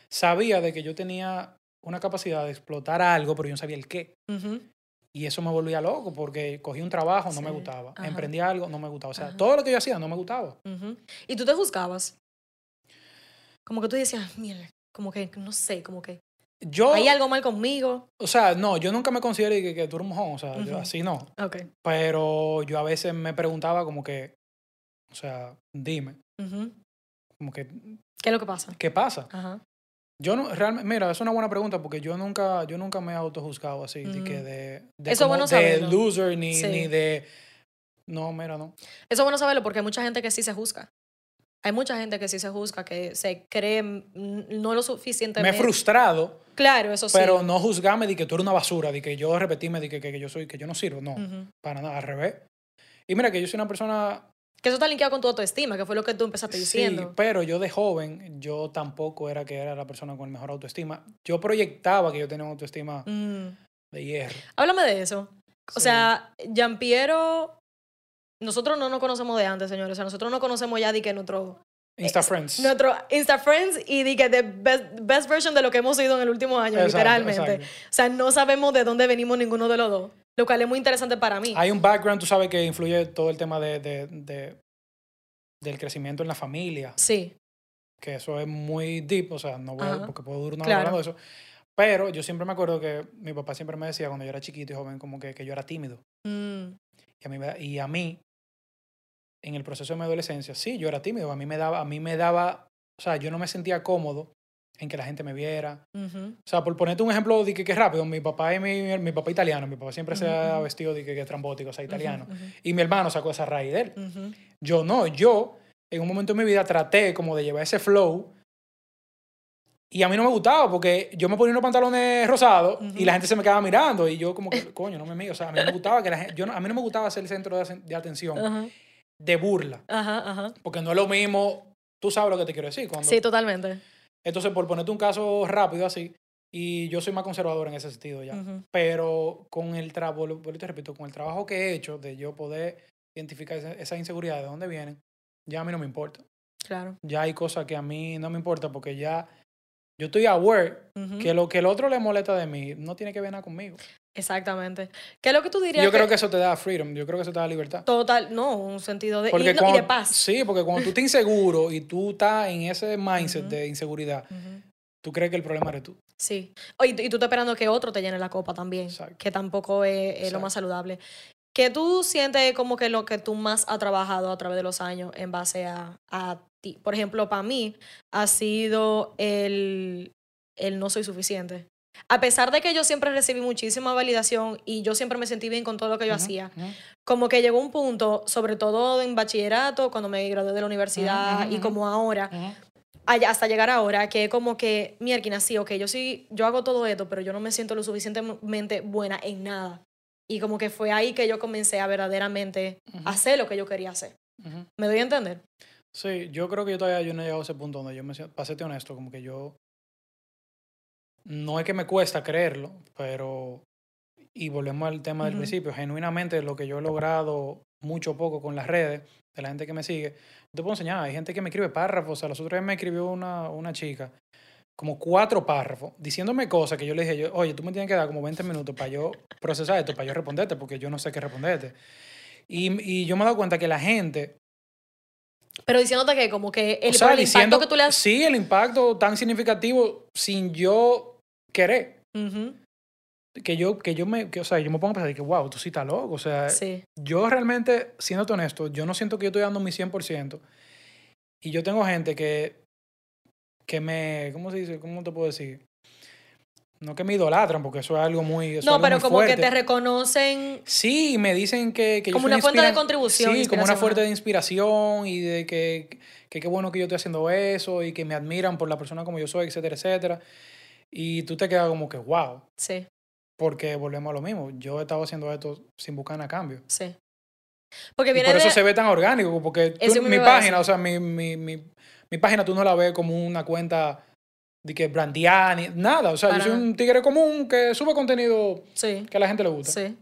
sabía de que yo tenía una capacidad de explotar algo, pero yo no sabía el qué. Ujú. Y eso me volvía loco porque cogí un trabajo, no me gustaba. ajá. Emprendí algo, no me gustaba. O sea, Ajá. todo lo que yo hacía no me gustaba. Y tú te juzgabas. Como que tú decías, mira, como que, no sé, como que Yo, hay algo mal conmigo. o sea, no, yo nunca me consideré que, que tú eres mojón, o sea, yo así no. Ok. Pero yo a veces me preguntaba como que, o sea, dime, como que, ¿Qué es lo que pasa? ¿qué pasa? Ajá. Yo no, realmente, mira, es una buena pregunta porque yo nunca, yo nunca me he autojuzgado así, de que Mm. de, de, Eso es como bueno de loser ni, Sí. ni de, no, mira, no. Eso es bueno saberlo porque hay mucha gente que sí se juzga. Hay mucha gente que sí se juzga, que se cree mm, no lo Me suficientemente. he frustrado, Claro, eso sí. pero no juzgarme de que tú eres una basura, de que yo repetirme de que, que, que yo soy, que yo no sirvo, no, para nada, al revés. Y mira que yo soy una persona Que eso está linkeado con tu autoestima, que fue lo que tú empezaste Sí, diciendo. pero yo de joven, yo tampoco era que era la persona con el mejor autoestima. Yo proyectaba que yo tenía una autoestima Mm. de hierro. Háblame de eso. O Sí. sea, Giampiero, nosotros no nos conocemos de antes, señores. O sea, nosotros no conocemos ya de que nuestro Insta Friends. Nuestro Insta Friends y di que the best, best version de lo que hemos sido en el último año, Exacto, literalmente. exacto. O sea, no sabemos de dónde venimos ninguno de los dos, lo cual es muy interesante para mí. Hay un background, tú sabes, que influye todo el tema de, de- de- del crecimiento en la familia, Sí, que eso es muy deep, o sea, no voy a, porque puedo durar una hora Claro. hablando de eso. Pero yo siempre me acuerdo que mi papá siempre me decía cuando yo era chiquito y joven, como que, que yo era tímido. Mm, Y a, mí, y a mí, en el proceso de mi adolescencia, sí, yo era tímido. A mí me daba, a mí me daba, o sea, yo no me sentía cómodo en que la gente me viera. ujú, O sea, por ponerte un ejemplo de que, que rápido, mi papá es mi, mi papá italiano, mi papá siempre se ha vestido de que, que trambótico, o sea, italiano. Y mi hermano sacó esa raíz de él. Yo no, yo en un momento de mi vida traté como de llevar ese flow y a mí no me gustaba porque yo me ponía unos pantalones rosados y la gente se me quedaba mirando y yo como que, *laughs* coño, no me miro. O sea, a mí no me gustaba que la gente, yo no- a mí no me gustaba ser el centro de, atención, de burla, ajá, ajá. porque no es lo mismo, tú sabes lo que te quiero decir. Cuando, Sí, totalmente. Entonces, por ponerte un caso rápido así, y yo soy más conservador en ese sentido ya, pero con el trabajo, te repito, con el trabajo que he hecho de yo poder identificar esa- esas inseguridades de dónde vienen, ya a mí no me importa. Claro. ya hay cosas que a mí no me importa porque ya yo estoy aware Ujú. que lo que el otro le molesta de mí no tiene que ver nada conmigo. Exactamente. ¿Qué es lo que tú Y dirías? yo creo que eso te da freedom, yo creo que eso te da libertad. Total, no, un sentido de, y, Porque y cuando, de paz. Sí, porque cuando tú estás inseguro y tú estás en ese mindset de inseguridad, tú crees que el problema eres tú. Sí. Y, y tú estás esperando que otro te llene la copa también, Exacto. que tampoco es, es lo más saludable. ¿Qué tú sientes como que lo que tú más has trabajado a través de los años en base a, a ti? Por ejemplo, para mí ha sido el, el no soy suficiente. A pesar de que yo siempre recibí muchísima validación y yo siempre me sentí bien con todo lo que yo hacía, como que llegó un punto, sobre todo en bachillerato, cuando me gradué de la universidad y como ahora, hasta llegar ahora, que como que, mierda, sí, ok, yo sí, yo hago todo esto, pero yo no me siento lo suficientemente buena en nada. Y como que fue ahí que yo comencé a verdaderamente hacer lo que yo quería hacer. ¿Me doy a entender? Sí, yo creo que yo todavía yo no he llegado a ese punto donde yo me siento, para serte honesto, como que yo, no es que me cuesta creerlo, pero, y volvemos al tema del principio, genuinamente lo que yo he logrado mucho o poco con las redes, de la gente que me sigue, te puedo enseñar, hay gente que me escribe párrafos, o sea, los otros días me escribió una, una chica, como cuatro párrafos, diciéndome cosas que yo le dije, yo, oye, tú me tienes que dar como 20 minutos para yo procesar esto, para yo responderte, porque yo no sé qué responderte. Y, y yo me he dado cuenta que la gente Pero diciéndote que como que el, o sea, por el diciendo, impacto que tú le has... Sí, el impacto tan significativo sin yo querer. Que yo, que yo me, que, o sea, yo me pongo a pensar que, wow, tú sí estás loco. O sea, Sí. yo realmente, siendo honesto, yo no siento que yo estoy dando mi 100%. Y yo tengo gente que, que me, ¿cómo se dice? ¿Cómo te puedo decir? No que me idolatran, porque eso es algo muy. eso es No, algo pero muy como que te reconocen... Sí, me dicen que, que yo Como soy una fuente de contribución, Sí, como una fuente de inspiración y de que que qué bueno que yo estoy haciendo eso y que me admiran por la persona como yo soy, etcétera, etcétera. Y tú te quedas como que, wow, Sí, porque volvemos a lo mismo. Yo he estado haciendo esto sin buscar nada a cambio. sí. Porque Y por eso se ve tan orgánico, porque tú- mi página, o sea, mi, mi, mi, mi página tú no la ves como una cuenta de que brandeada ni nada. O sea, Para yo soy nada. un tigre común que sube contenido Sí. que a la gente le gusta. Sí.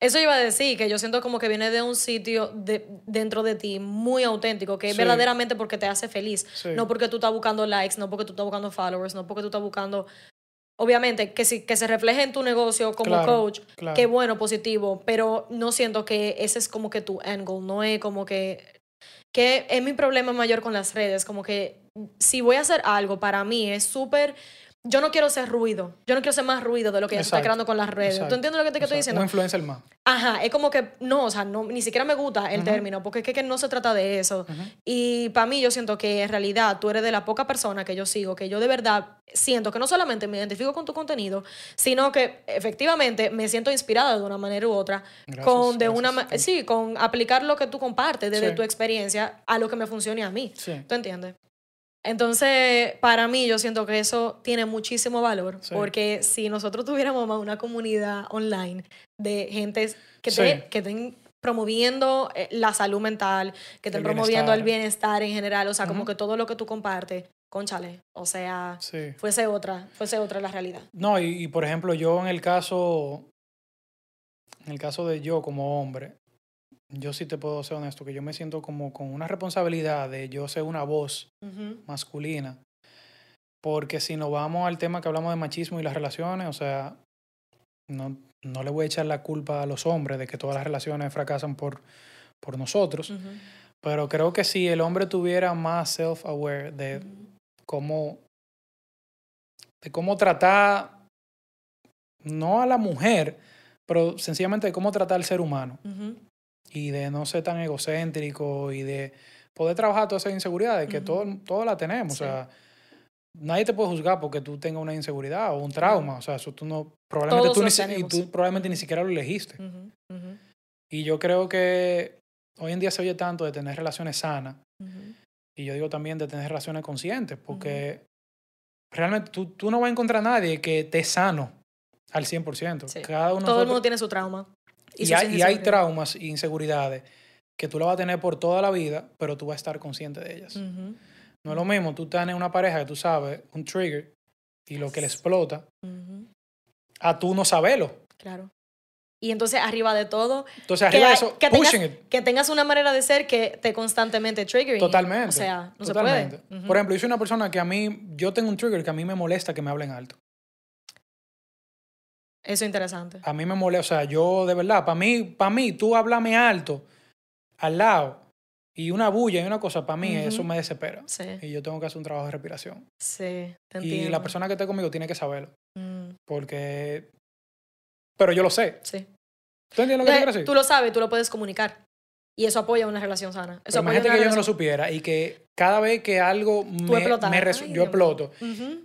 Eso iba a decir, que yo siento como que viene de un sitio de, dentro de ti muy auténtico, que es Sí. verdaderamente porque te hace feliz. Sí. No porque tú estás buscando likes, no porque tú estás buscando followers, no porque tú estás buscando... Obviamente, que, si, que se refleje en tu negocio como Claro, coach, claro. qué bueno, positivo, pero no siento que ese es como que tu goal, no es como que... Que es mi problema mayor con las redes, como que si voy a hacer algo, para mí es súper... Yo no quiero ser ruido, yo no quiero ser más ruido de lo que ya se está creando con las redes. exacto, ¿Tú entiendes lo que te, que estoy diciendo? Un influencer más. Ajá, es como que no, o sea, no, ni siquiera me gusta el Ujú. término, porque es que, que no se trata de eso. Ujú. Y para mí yo siento que en realidad tú eres de la poca persona que yo sigo, que yo de verdad siento que no solamente me identifico con tu contenido, sino que efectivamente me siento inspirada de una manera u otra Gracias, con de una gracias. ma- sí, con aplicar lo que tú compartes desde Sí. tu experiencia a lo que me funcione a mí. Sí. ¿Tú entiendes? Entonces, para mí, yo siento que eso tiene muchísimo valor, Sí. porque si nosotros tuviéramos más una comunidad online de gente que, Sí. te- que estén promoviendo eh, la salud mental, que estén El promoviendo el bienestar. en general, o sea, como que todo lo que tú compartes, conchale, o sea, Sí. fuese otra, fuese otra la realidad. No, y, y, por ejemplo, yo en el caso, en el caso de yo como hombre, yo sí te puedo ser honesto, que yo me siento como con una responsabilidad de yo ser una voz Ujú. masculina. Porque si nos vamos al tema que hablamos de machismo y las relaciones, o sea, no, no le voy a echar la culpa a los hombres de que todas las relaciones fracasan por, por nosotros. Ujú. Pero creo que si el hombre tuviera más self-aware de cómo, de cómo tratar, no a la mujer, pero sencillamente de cómo tratar al ser humano. Y de no ser tan egocéntrico y de poder trabajar todas esas inseguridades que Ujú. todos todos la tenemos. Sí. O sea, nadie te puede juzgar porque tú tengas una inseguridad o un trauma. O sea, eso tú no, probablemente tú, ni, y tú probablemente ni siquiera lo elegiste. Y yo creo que hoy en día se oye tanto de tener relaciones sanas y yo digo también de tener relaciones conscientes porque realmente tú, tú no vas a encontrar a nadie que esté sano al 100%. Sí. Cada uno Todo el mundo tiene su trauma. Y, sus hay, y hay traumas e inseguridades que tú la vas a tener por toda la vida, pero tú vas a estar consciente de ellas. Ujú. No es lo mismo, tú en una pareja que tú sabes, un trigger, y lo que le explota, Ujú. a tú no saberlo. Claro. Y entonces, arriba de todo, Entonces, arriba de hay- eso, que tengas- pushing it. que tengas una manera de ser que te constantemente triggering. Totalmente. O sea, no totalmente. se puede. Ujú. Por ejemplo, yo soy una persona que a mí, yo tengo un trigger que a mí me molesta que me hablen alto. Eso es interesante. A mí me molesta, o sea, yo de verdad, para mí, para mí, tú háblame alto al lado y una bulla y una cosa, para mí eso me desespera. Sí, Y yo tengo que hacer un trabajo de respiración. sí, te Y entiendo. la persona que esté conmigo tiene que saberlo. Mm, Porque. Pero yo lo sé. sí. ¿Tú entiendes lo que te quiero decir? tú lo sabes, tú lo puedes comunicar. Y eso apoya una relación sana. Eso apoya imagínate que yo no lo supiera y que cada vez que algo Tú me, me Ay, yo exploto, Ujú,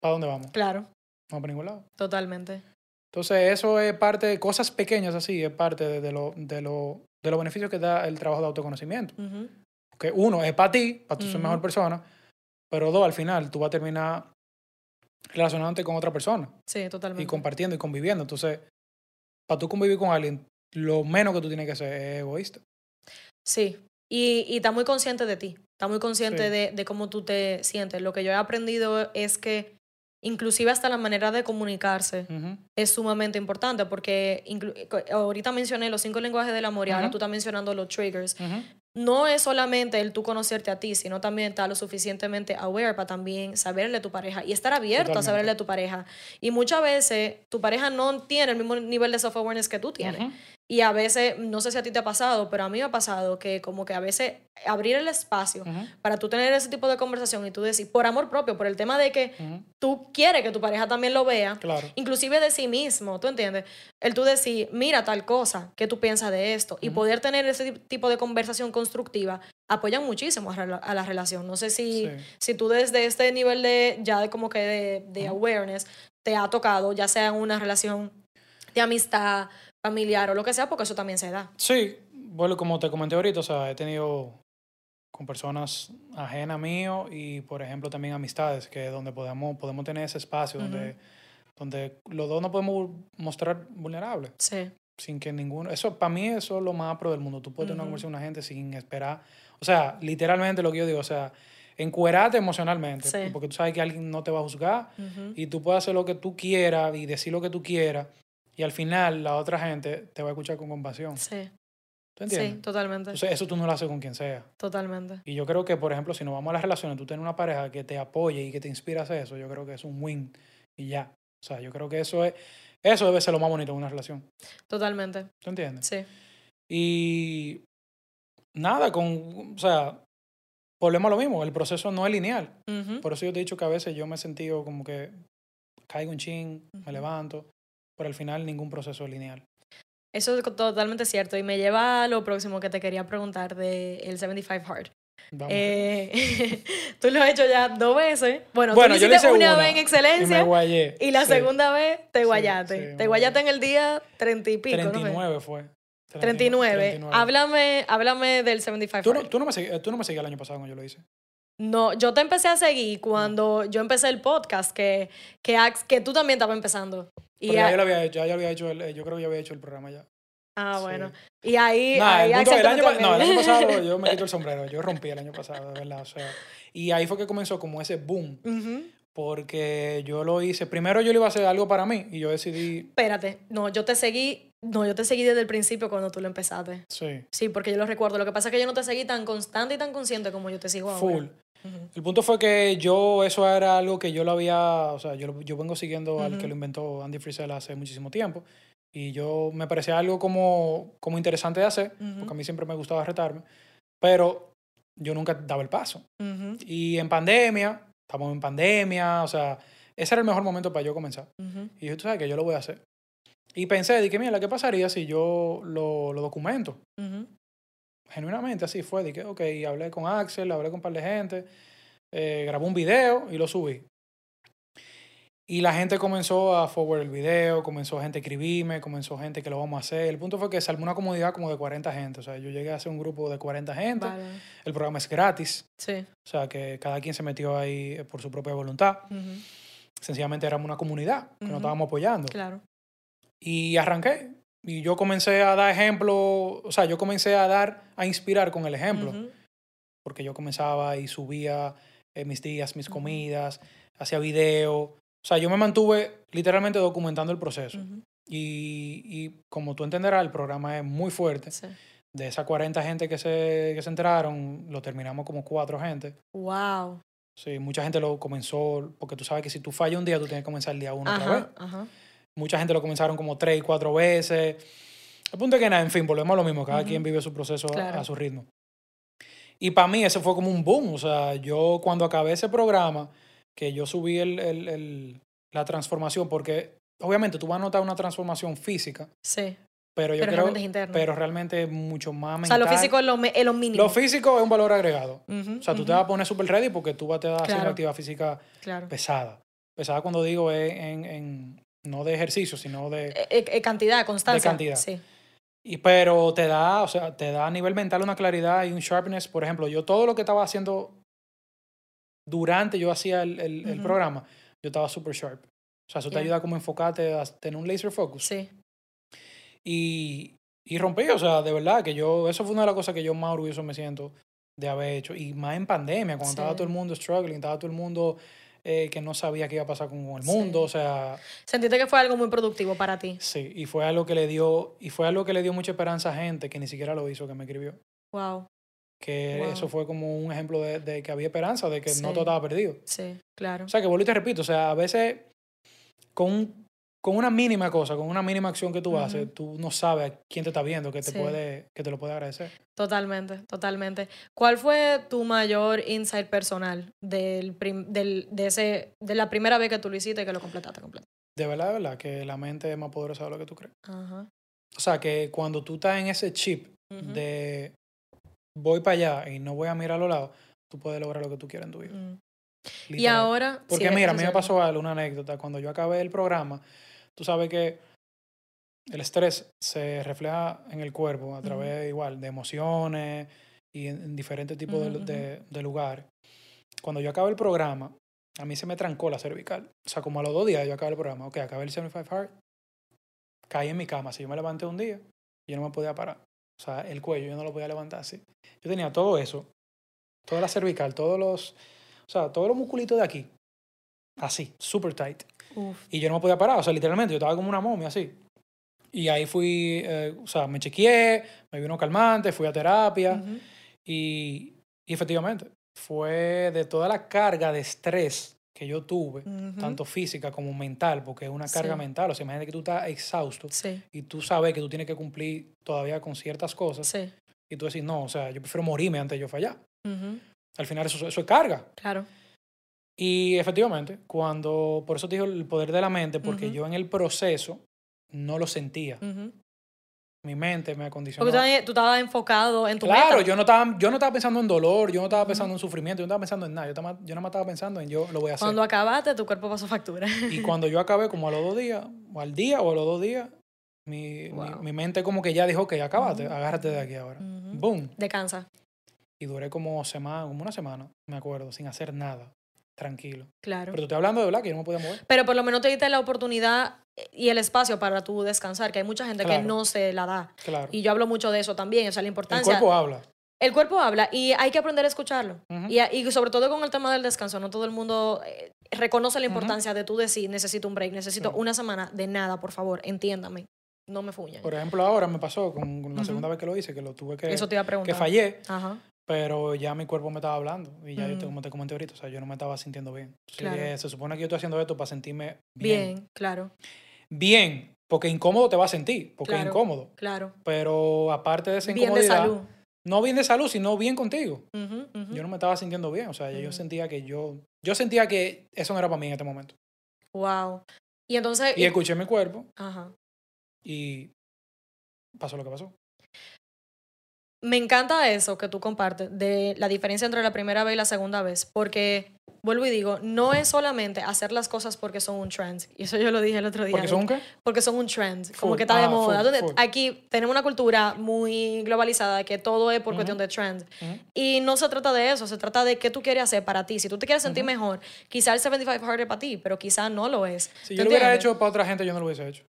¿para dónde vamos? Claro, No para ningún lado. totalmente. Entonces, eso es parte de cosas pequeñas así, es parte de, de lo, de, lo, de los beneficios que da el trabajo de autoconocimiento. Ujú, Que uno es para ti, para tú ser Ujú. mejor persona, pero dos, al final tú vas a terminar relacionándote con otra persona Sí, totalmente. y compartiendo y conviviendo. Entonces, para tú convivir con alguien, lo menos que tú tienes que ser es egoísta. Sí, y, y está muy consciente de ti, está muy consciente Sí. de, de cómo tú te sientes. Lo que yo he aprendido es que inclusive hasta la manera de comunicarse es sumamente importante porque ahorita mencioné los cinco lenguajes del amor y ahora tú estás mencionando los triggers. No es solamente el tú conocerte a ti, sino también estar lo suficientemente aware para también saberle a tu pareja y estar abierto a saberle a tu pareja. Y muchas veces tu pareja no tiene el mismo nivel de self-awareness que tú tienes. Y a veces, no sé si a ti te ha pasado, pero a mí me ha pasado que como que a veces abrir el espacio para tú tener ese tipo de conversación y tú decir, por amor propio, por el tema de que tú quieres que tu pareja también lo vea, Claro. inclusive de sí mismo, ¿tú entiendes? El tú decir, mira tal cosa, ¿qué tú piensas de esto? Y poder tener ese tipo de conversación constructiva apoyan muchísimo a, rela- a la relación. No sé si, Sí. si tú desde este nivel de, ya de como que de, de awareness, te ha tocado, ya sea en una relación de amistad, familiar o lo que sea, porque eso también se da. Sí, bueno, como te comenté ahorita, o sea, he tenido con personas ajenas mío y, por ejemplo, también amistades, que donde podemos, podemos tener ese espacio donde, donde los dos nos podemos mostrar vulnerables, Sí. sin que ninguno... Eso, para mí, eso es lo más pro del mundo. Tú puedes tener una conversación con una gente sin esperar... O sea, literalmente lo que yo digo, o sea, encuerarte emocionalmente, Sí. porque tú sabes que alguien no te va a juzgar y tú puedes hacer lo que tú quieras y decir lo que tú quieras y al final la otra gente te va a escuchar con compasión. Sí. ¿Tú Sí, entiendes? totalmente. Entonces, eso tú no lo haces con quien sea. Totalmente. Y yo creo que, por ejemplo, si nos vamos a las relaciones, tú tienes una pareja que te apoye y que te inspira a hacer eso, yo creo que es un win y ya. O sea, yo creo que eso es, eso debe ser lo más bonito de una relación. Totalmente. ¿Tú entiendes? Sí. Y nada, con, o sea, volvemos a lo mismo, el proceso no es lineal. Por eso yo te he dicho que a veces yo me he sentido como que caigo un chin, me levanto, pero al final ningún proceso es lineal. Eso es totalmente cierto y me lleva a lo próximo que te quería preguntar de el 75 Hard. Eh, *laughs* tú lo has hecho ya dos veces. Bueno, Bueno, tú yo lo hiciste hice una una vez en excelencia y, la Sí. segunda vez te Sí, guayaste. sí, te me guayaste en el día 30 y pico, ¿no? 39 fue. 39. 39. Háblame, háblame del 75 ¿Tú no, tú, no me segui- tú no me seguías el año pasado cuando yo lo hice. No, yo te empecé a seguir cuando yo empecé el podcast, que, que, que tú también estabas empezando. Y Pero ya yo lo había hecho, ya yo había hecho el, yo creo que ya había hecho el programa ya. ah, sí. bueno. Y ahí, Nah, ahí el punto- Axel el te año, metió pa- no, el año pasado yo me *laughs* quito el sombrero, yo rompí el año pasado, de verdad, o sea, y ahí fue que comenzó como ese boom, porque yo lo hice, primero yo le iba a hacer algo para mí y yo decidí, Espérate, no, yo te seguí No, yo te seguí desde el principio cuando tú lo empezaste. Sí. Sí, porque yo lo recuerdo. Lo que pasa es que yo no te seguí tan constante y tan consciente como yo te sigo ahora. Full. El punto fue que yo, eso era algo que yo lo había, o sea, yo, yo vengo siguiendo al que lo inventó Andy Frisell hace muchísimo tiempo. Y yo me parecía algo como, como interesante de hacer, porque a mí siempre me gustaba retarme, pero yo nunca daba el paso. Y en pandemia, estamos en pandemia, o sea, ese era el mejor momento para yo comenzar. Y yo, tú sabes que yo lo voy a hacer. Y pensé, dije, mira, ¿qué pasaría si yo lo, lo documento? Genuinamente así fue. Dije, ok, hablé con Axel, hablé con un par de gente, eh, grabé un video y lo subí. Y la gente comenzó a forward el video, comenzó gente a escribirme, comenzó gente que lo vamos a hacer. El punto fue que se armó una comunidad como de 40 gente. O sea, yo llegué a hacer un grupo de 40 gente. Vale. El programa es gratis. Sí. O sea, que cada quien se metió ahí eh, por su propia voluntad. ujú, Sencillamente éramos una comunidad que Ujú. nos estábamos apoyando. Claro. Y arranqué. Y yo comencé a dar ejemplo, o sea, yo comencé a dar, a inspirar con el ejemplo. Porque yo comenzaba y subía eh, mis días, mis comidas, hacía video. O sea, yo me mantuve literalmente documentando el proceso. Y, y como tú entenderás, el programa es muy fuerte. sí. De esas 40 gente que se, que se enteraron, lo terminamos como cuatro gente. Wow. Sí, mucha gente lo comenzó, porque tú sabes que si tú fallas un día, tú tienes que comenzar el día uno otra vez. Ajá. Mucha gente lo comenzaron como tres y cuatro veces. El punto es que nada, en fin, volvemos a lo mismo. Cada quien vive su proceso a- Claro. a, su ritmo. Y para mí ese fue como un boom. O sea, yo cuando acabé ese programa, que yo subí el, el- el- la transformación, porque obviamente tú vas a notar una transformación física, Sí. pero yo Pero creo, realmente es interno. pero realmente es mucho más o mental. sea, lo físico es lo, es lo mínimo. Lo físico es un valor agregado. O sea, tú te vas a poner súper ready porque tú vas a haciendo Claro. actividad física Claro. pesada. Pesada cuando digo es en, en- no de ejercicio, sino de... Eh, eh, eh, cantidad, constancia. cantidad. Sí. Y, pero te da, o sea, te da a nivel mental una claridad y un sharpness. Por ejemplo, yo todo lo que estaba haciendo durante yo hacía el, el- programa, yo estaba super sharp. O sea, eso te ayuda como a enfocarte a tener un laser focus. Sí. Y, y rompí, o sea, de verdad que yo, eso fue una de las cosas que yo más orgulloso me siento de haber hecho. Y más en pandemia, cuando estaba todo el mundo struggling, estaba todo el mundo eh, que no sabía qué iba a pasar con el Sí. mundo. O sea, Sentiste que fue algo muy productivo para ti. sí, y fue algo que le dio, y fue algo que le dio mucha esperanza a gente que ni siquiera lo hizo, que me escribió. Wow. que Wow. eso fue como un ejemplo de, de que había esperanza, de que no todo estaba perdido. Sí, claro. O sea, que vuelvo y te repito, o sea, a veces con, un- con una mínima cosa, con una mínima acción que tú haces, tú no sabes a quién te está viendo que te, Sí. puede, que te lo puede agradecer. Totalmente, totalmente. ¿Cuál fue tu mayor insight personal del, del, de, ese, de la primera vez que tú lo hiciste y que lo completaste completo? De verdad, de verdad, que la mente es más poderosa de lo que tú crees. Ajá. O sea, que cuando tú estás en ese chip de voy para allá y no voy a mirar a los lados, tú puedes lograr lo que tú quieras en tu vida. Mm. Y ahora... Porque sí, mira, a mí me pasó algo, una anécdota. Cuando yo acabé el programa, tú sabes que el estrés se refleja en el cuerpo a través igual de emociones y en, en diferentes tipos de- de, de lugares. Cuando yo acabé el programa, a mí se me trancó la cervical. O sea, como a los dos días yo acabé el programa. Ok, acabé el 75 Hard, caí en mi cama. Si yo me levanté un día, yo no me podía parar. O sea, el cuello, yo no lo podía levantar así. Yo tenía todo eso, toda la cervical, todos los, o sea, todos los musculitos de aquí, así, super tight. Uf. Y yo no me podía parar, o sea, literalmente, yo estaba como una momia así. Y ahí fui, eh, o sea, me chequeé, me vino calmante, fui a terapia Ujú. y, y efectivamente, fue de toda la carga de estrés que yo tuve, Ujú. tanto física como mental, porque es una carga Sí. mental, o sea, imagínate que tú estás exhausto Sí, y tú sabes que tú tienes que cumplir todavía con ciertas cosas sí. y tú decís, no, o sea, yo prefiero morirme antes de yo fallar. Ujú. Al final eso, eso es carga. Claro. Y efectivamente, cuando, por eso te digo el poder de la mente, porque yo en el proceso no lo sentía. Mi mente me acondicionó. Porque tú estabas- tú estabas enfocado en tu Claro, meta. yo no, estaba, yo no estaba pensando en dolor, yo no estaba pensando en sufrimiento, yo no estaba pensando en nada. Yo, estaba, yo nada más estaba pensando en yo lo voy a hacer. Cuando acabaste, tu cuerpo pasó factura. Y *laughs* cuando yo acabé, como a los dos días, o al día o a los dos días, mi, mi- Wow. mi mente como que ya dijo acabaste, Ujú. agárrate de aquí ahora. Boom. Descansa. Y duré como, semana, como una semana, me acuerdo, sin hacer nada, tranquilo. Claro. Pero te estoy hablando de verdad que yo no me podía mover. Pero por lo menos te diste la oportunidad y el espacio para tú descansar, que hay mucha gente que no se la da. Claro. Y yo hablo mucho de eso también, o sea, la el importancia. cuerpo habla. El cuerpo habla y hay que aprender a escucharlo. Y, y sobre todo con el tema del descanso, no todo el mundo eh, reconoce la importancia de tú decir, necesito un break, necesito una semana de nada, por favor, entiéndame. no me fuñan. Por ejemplo, ahora me pasó con, con la segunda vez que lo hice, que lo tuve que... Eso te iba a preguntar. Que fallé, Ajá. Pero ya mi cuerpo me estaba hablando. Y ya yo, Mm. te, como te comenté ahorita, o sea, yo no me estaba sintiendo bien. Entonces, Claro. dije, se supone que yo estoy haciendo esto para sentirme bien. Bien, claro, Bien, porque incómodo te va a sentir, porque es incómodo. claro. Pero aparte de esa Bien de incomodidad, salud. no bien de salud, sino bien contigo. Yo no me estaba sintiendo bien, o sea, ya yo sentía que yo, yo sentía que eso no era para mí en este momento. Wow. Y entonces... Y escuché mi cuerpo Ajá. y pasó lo que pasó. Me encanta eso que tú compartes, de la diferencia entre la primera vez y la segunda vez, porque, vuelvo y digo, no es solamente hacer las cosas porque son un trend, y eso yo lo dije el otro día. Porque son qué? porque son un trend, como Full. que está de Ah, moda. full, full. Aquí tenemos una cultura muy globalizada de que todo es por Ujú. cuestión de trend. Ujú. Y no se trata de eso, se trata de qué tú quieres hacer para ti. Si tú te quieres sentir mejor, quizá el 75 hard es para ti, pero quizá no lo es. Si ¿Tú yo lo hubiera hecho para otra gente, yo no lo hubiese hecho.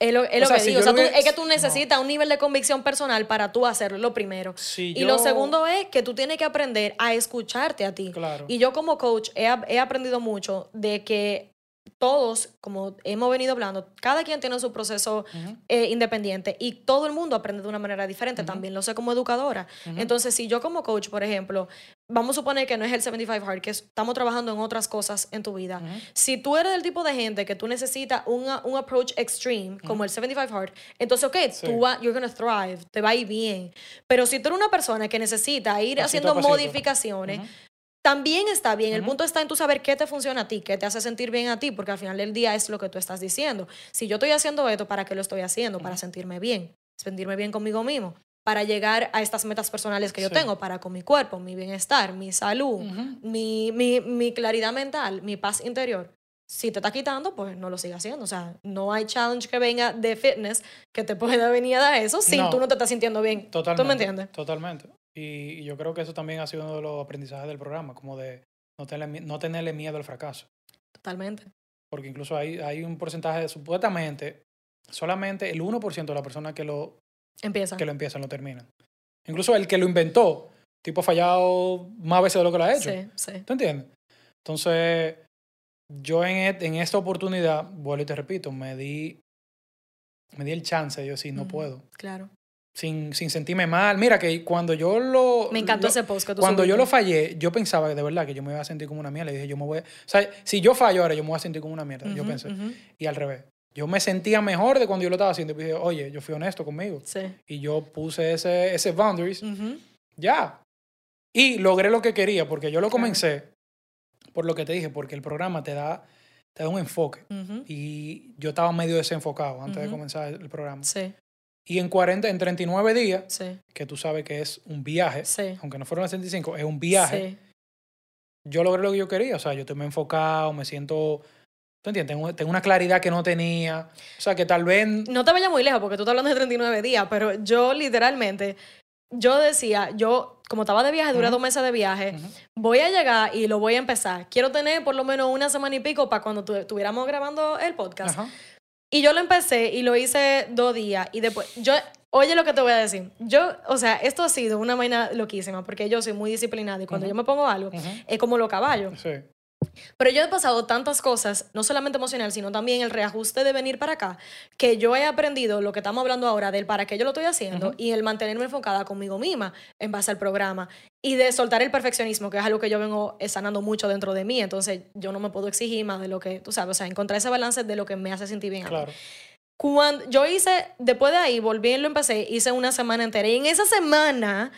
Es lo, es lo sea, que si digo. O sea, tú- es que tú no. necesitas un nivel de convicción personal para tú hacerlo, lo primero. Si Y yo- lo segundo es que tú tienes que aprender a escucharte a ti. Claro. Y yo como coach he, he aprendido mucho de que todos, como hemos venido hablando, cada quien tiene su proceso eh, independiente y todo el mundo aprende de una manera diferente. También lo sé como educadora. Entonces, si yo como coach, por ejemplo, vamos a suponer que no es el 75 Hard, que estamos trabajando en otras cosas en tu vida. Si tú eres del tipo de gente que tú necesitas un, un approach extreme, como el 75 Hard, entonces, ok, Sí. tú vas, you're gonna thrive, te va a ir bien. Pero si tú eres una persona que necesita ir Pasito haciendo modificaciones, también está bien. El punto está en tú saber qué te funciona a ti, qué te hace sentir bien a ti, porque al final del día es lo que tú estás diciendo. Si yo estoy haciendo esto, ¿para qué lo estoy haciendo? Para sentirme bien, sentirme bien conmigo mismo, para llegar a estas metas personales que yo Sí. tengo, para con mi cuerpo, mi bienestar, mi salud, mi, mi, mi claridad mental, mi paz interior. Si te está quitando, pues no lo sigas haciendo. O sea, no hay challenge que venga de fitness que te pueda venir a dar eso si No. tú no te estás sintiendo bien. Totalmente. ¿Tú me entiendes? Totalmente. Y, y yo creo que eso también ha sido uno de los aprendizajes del programa, como de no tenerle, no tenerle miedo al fracaso. Totalmente. Porque incluso hay, hay un porcentaje, de, supuestamente, solamente el 1% de las personas que lo, Empieza. que lo empiezan lo terminan. Incluso el que lo inventó, tipo ha fallado más veces de lo que lo ha hecho. Sí, sí. ¿Tú entiendes? Entonces, yo en, et- en esta oportunidad, vuelvo y te repito, me di, me di el chance de yo decir, no puedo. Claro. Sin, sin sentirme mal. Mira que cuando yo lo... Me encantó lo- ese post que tú Cuando yo lo fallé, yo pensaba que de verdad que yo me iba a sentir como una mierda. Y dije, yo me voy a... O sea, si yo fallo ahora, yo me voy a sentir como una mierda. yo pensé. Y al revés. Yo me sentía mejor de cuando yo lo estaba haciendo. Y dije, oye, yo fui honesto conmigo. Sí. Y yo puse ese, ese boundaries. Ujú. Ya. Y logré lo que quería, porque yo lo Claro. comencé, por lo que te dije, porque el programa te da, te da un enfoque. Ujú. Y yo estaba medio desenfocado antes de Ujú. comenzar el programa. Sí, Y en 40, en 39 días, sí, que tú sabes que es un viaje, sí. aunque no fueron 65, es un viaje, Sí. yo logré lo que yo quería. O sea, yo estoy más enfocado, me siento, ¿tú entiendes? Tengo, tengo una claridad que no tenía. O sea, que tal vez... No te vayas muy lejos porque tú estás hablando de 39 días, pero yo literalmente, yo decía, yo como estaba de viaje, duré Ujú. dos meses de viaje, voy a llegar y lo voy a empezar. Quiero tener por lo menos una semana y pico para cuando tu- estuviéramos grabando el podcast. Ajá. Y yo lo empecé y lo hice dos días. Y después, yo, oye lo que te voy a decir. Yo, o sea, esto ha sido una vaina loquísima porque yo soy muy disciplinada y cuando yo me pongo algo, es como los caballos. Sí. Pero yo he pasado tantas cosas, no solamente emocional, sino también el reajuste de venir para acá, que yo he aprendido lo que estamos hablando ahora del para qué yo lo estoy haciendo y el mantenerme enfocada conmigo misma en base al programa y de soltar el perfeccionismo, que es algo que yo vengo eh, sanando mucho dentro de mí. Entonces yo no me puedo exigir más de lo que, tú sabes, o sea, encontrar ese balance de lo que me hace sentir bien. a mí. Claro. Cuando yo hice, después de ahí, volví y lo empecé, hice una semana entera. Y en esa semana,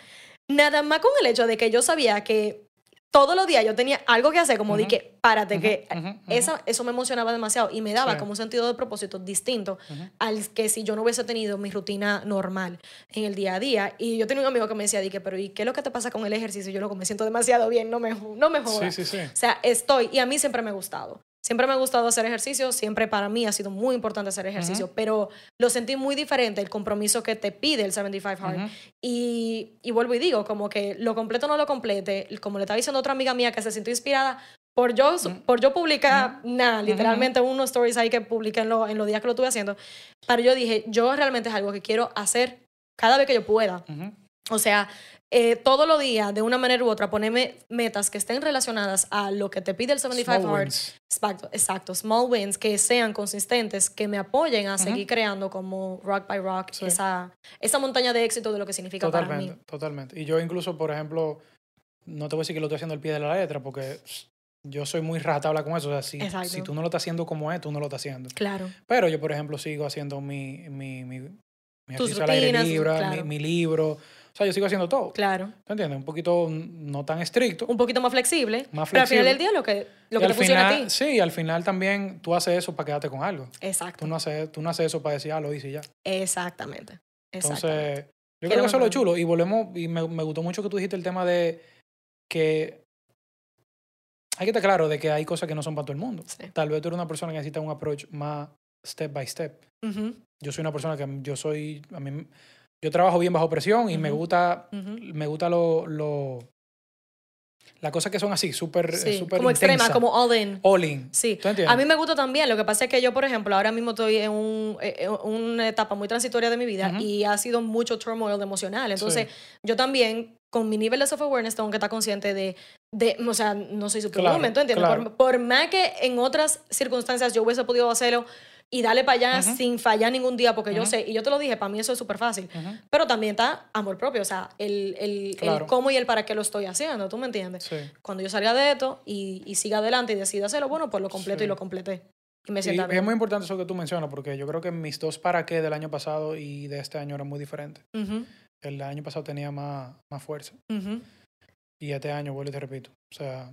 nada más con el hecho de que yo sabía que todos los días yo tenía algo que hacer, como que, párate, que esa, eso me emocionaba demasiado y me daba Sí. como un sentido de propósito distinto al que si yo no hubiese tenido mi rutina normal en el día a día. Y yo tenía un amigo que me decía, di que, pero ¿y qué es lo que te pasa con el ejercicio? Yo loco, me siento demasiado bien, no me, no me jodas. Sí, sí, sí. O sea, estoy, y a mí siempre me ha gustado. Siempre me ha gustado hacer ejercicio, siempre para mí ha sido muy importante hacer ejercicio, pero lo sentí muy diferente el compromiso que te pide el 75 Hard. Ujú. y, y vuelvo y digo, como que lo completo o no lo complete, como le estaba diciendo otra amiga mía que se sintió inspirada por yo, por yo publicar, nada, literalmente unos stories ahí que publiqué en, lo- en los días que lo estuve haciendo, pero yo dije, yo realmente es algo que quiero hacer cada vez que yo pueda. O sea, eh, todos los días, de una manera u otra, ponerme metas que estén relacionadas a lo que te pide el 75 Small Hard. wins. Exacto, exacto, small wins, que sean consistentes, que me apoyen a seguir creando como rock by rock Sí. esa, esa montaña de éxito de lo que significa para Totalmente, mí. totalmente. Y yo incluso, por ejemplo, no te voy a decir que lo estoy haciendo al pie de la letra porque yo soy muy ratabla con eso. O sea, si, Exacto. si tú no lo estás haciendo como es, tú no lo estás haciendo. Claro, Pero yo, por ejemplo, sigo haciendo mi, mi, mi, mi Tus ejercicio al aire libre, claro. mi, mi libro. O sea, yo sigo haciendo todo. claro. ¿Te entiendes? Un poquito no tan estricto. Un poquito más flexible, Más pero al final flexible. del día lo que, lo que te funciona final, a ti. Sí, al final también tú haces eso para quedarte con algo. Exacto, Tú no haces, tú no haces eso para decir, ah, lo hice y ya. exactamente. exactamente. Entonces, yo creo que eso es lo chulo. Y volvemos, y me, me gustó mucho que tú dijiste el tema de que hay que estar claro de que hay cosas que no son para todo el mundo. Sí. Tal vez tú eres una persona que necesita un approach más step by step. Yo soy una persona que yo soy, a mí, yo trabajo bien bajo presión y me gusta, me gusta lo, lo las cosas que son así, súper, Sí, súper como extrema, como all in. all in. Sí, ¿Tú entiendes? a mí me gusta también. Lo que pasa es que yo, por ejemplo, ahora mismo estoy en, un, eh, en una etapa muy transitoria de mi vida y ha sido mucho turmoil emocional. Entonces, yo también, con mi nivel de self-awareness, tengo que estar consciente de, de o sea, no soy superwoman, Claro, ¿tú entiendes? claro. Por, por más que en otras circunstancias yo hubiese podido hacerlo y darle para allá sin fallar ningún día, porque yo sé, y yo te lo dije, para mí eso es súper fácil. Pero también está amor propio, o sea, el, el, Claro. el cómo y el para qué lo estoy haciendo, ¿tú me entiendes? Sí. Cuando yo salga de esto y, y siga adelante y decida hacerlo, bueno, pues lo completo Sí. y lo completé. Y me Y es muy importante eso que tú mencionas, porque yo creo que mis dos para qué del año pasado y de este año eran muy diferentes. El año pasado tenía más, más fuerza. Y este año, vuelvo y te repito. O sea,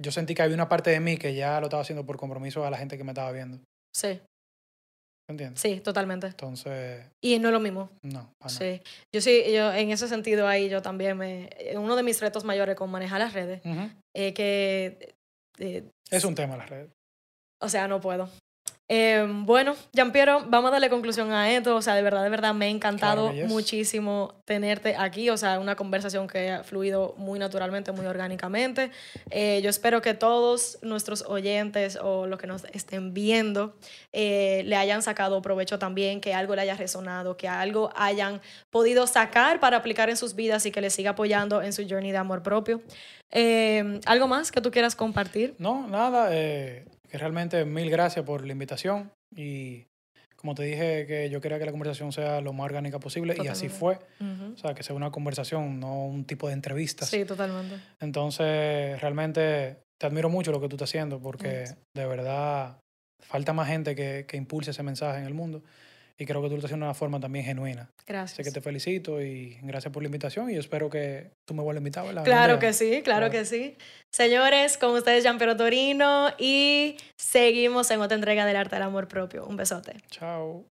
yo sentí que había una parte de mí que ya lo estaba haciendo por compromiso a la gente que me estaba viendo. Sí, ¿Entiendes? sí, totalmente. Entonces, Y no es lo mismo. no. para nada. Sí. Yo sí, yo en ese sentido ahí yo también me... Uno de mis retos mayores con manejar las redes es que... eh, Es un tema las redes. O sea, no puedo. Eh, bueno, Giampiero, vamos a darle conclusión a esto. O sea, de verdad, de verdad, me ha encantado Claro yes. muchísimo tenerte aquí. O sea, una conversación que ha fluido muy naturalmente, muy orgánicamente. Eh, yo espero que todos nuestros oyentes o los que nos estén viendo eh, le hayan sacado provecho también, que algo le haya resonado, que algo hayan podido sacar para aplicar en sus vidas y que les siga apoyando en su journey de amor propio. Eh, ¿Algo más que tú quieras compartir? No, nada. eh, que realmente mil gracias por la invitación. Y como te dije, que yo quería que la conversación sea lo más orgánica posible. Y así fue. Ujú. O sea, que sea una conversación, no un tipo de entrevistas. Sí, totalmente. Entonces, realmente te admiro mucho lo que tú estás haciendo porque de verdad falta más gente que, que impulse ese mensaje en el mundo y creo que tú lo estás haciendo de una forma también genuina. Así Gracias. que te felicito y gracias por la invitación y espero que tú me vuelvas a invitar, ¿verdad? Claro que sí, claro Claro. que sí. Señores, con ustedes Gianpiero Torino y seguimos en otra entrega del arte del amor propio. Un besote. Chao.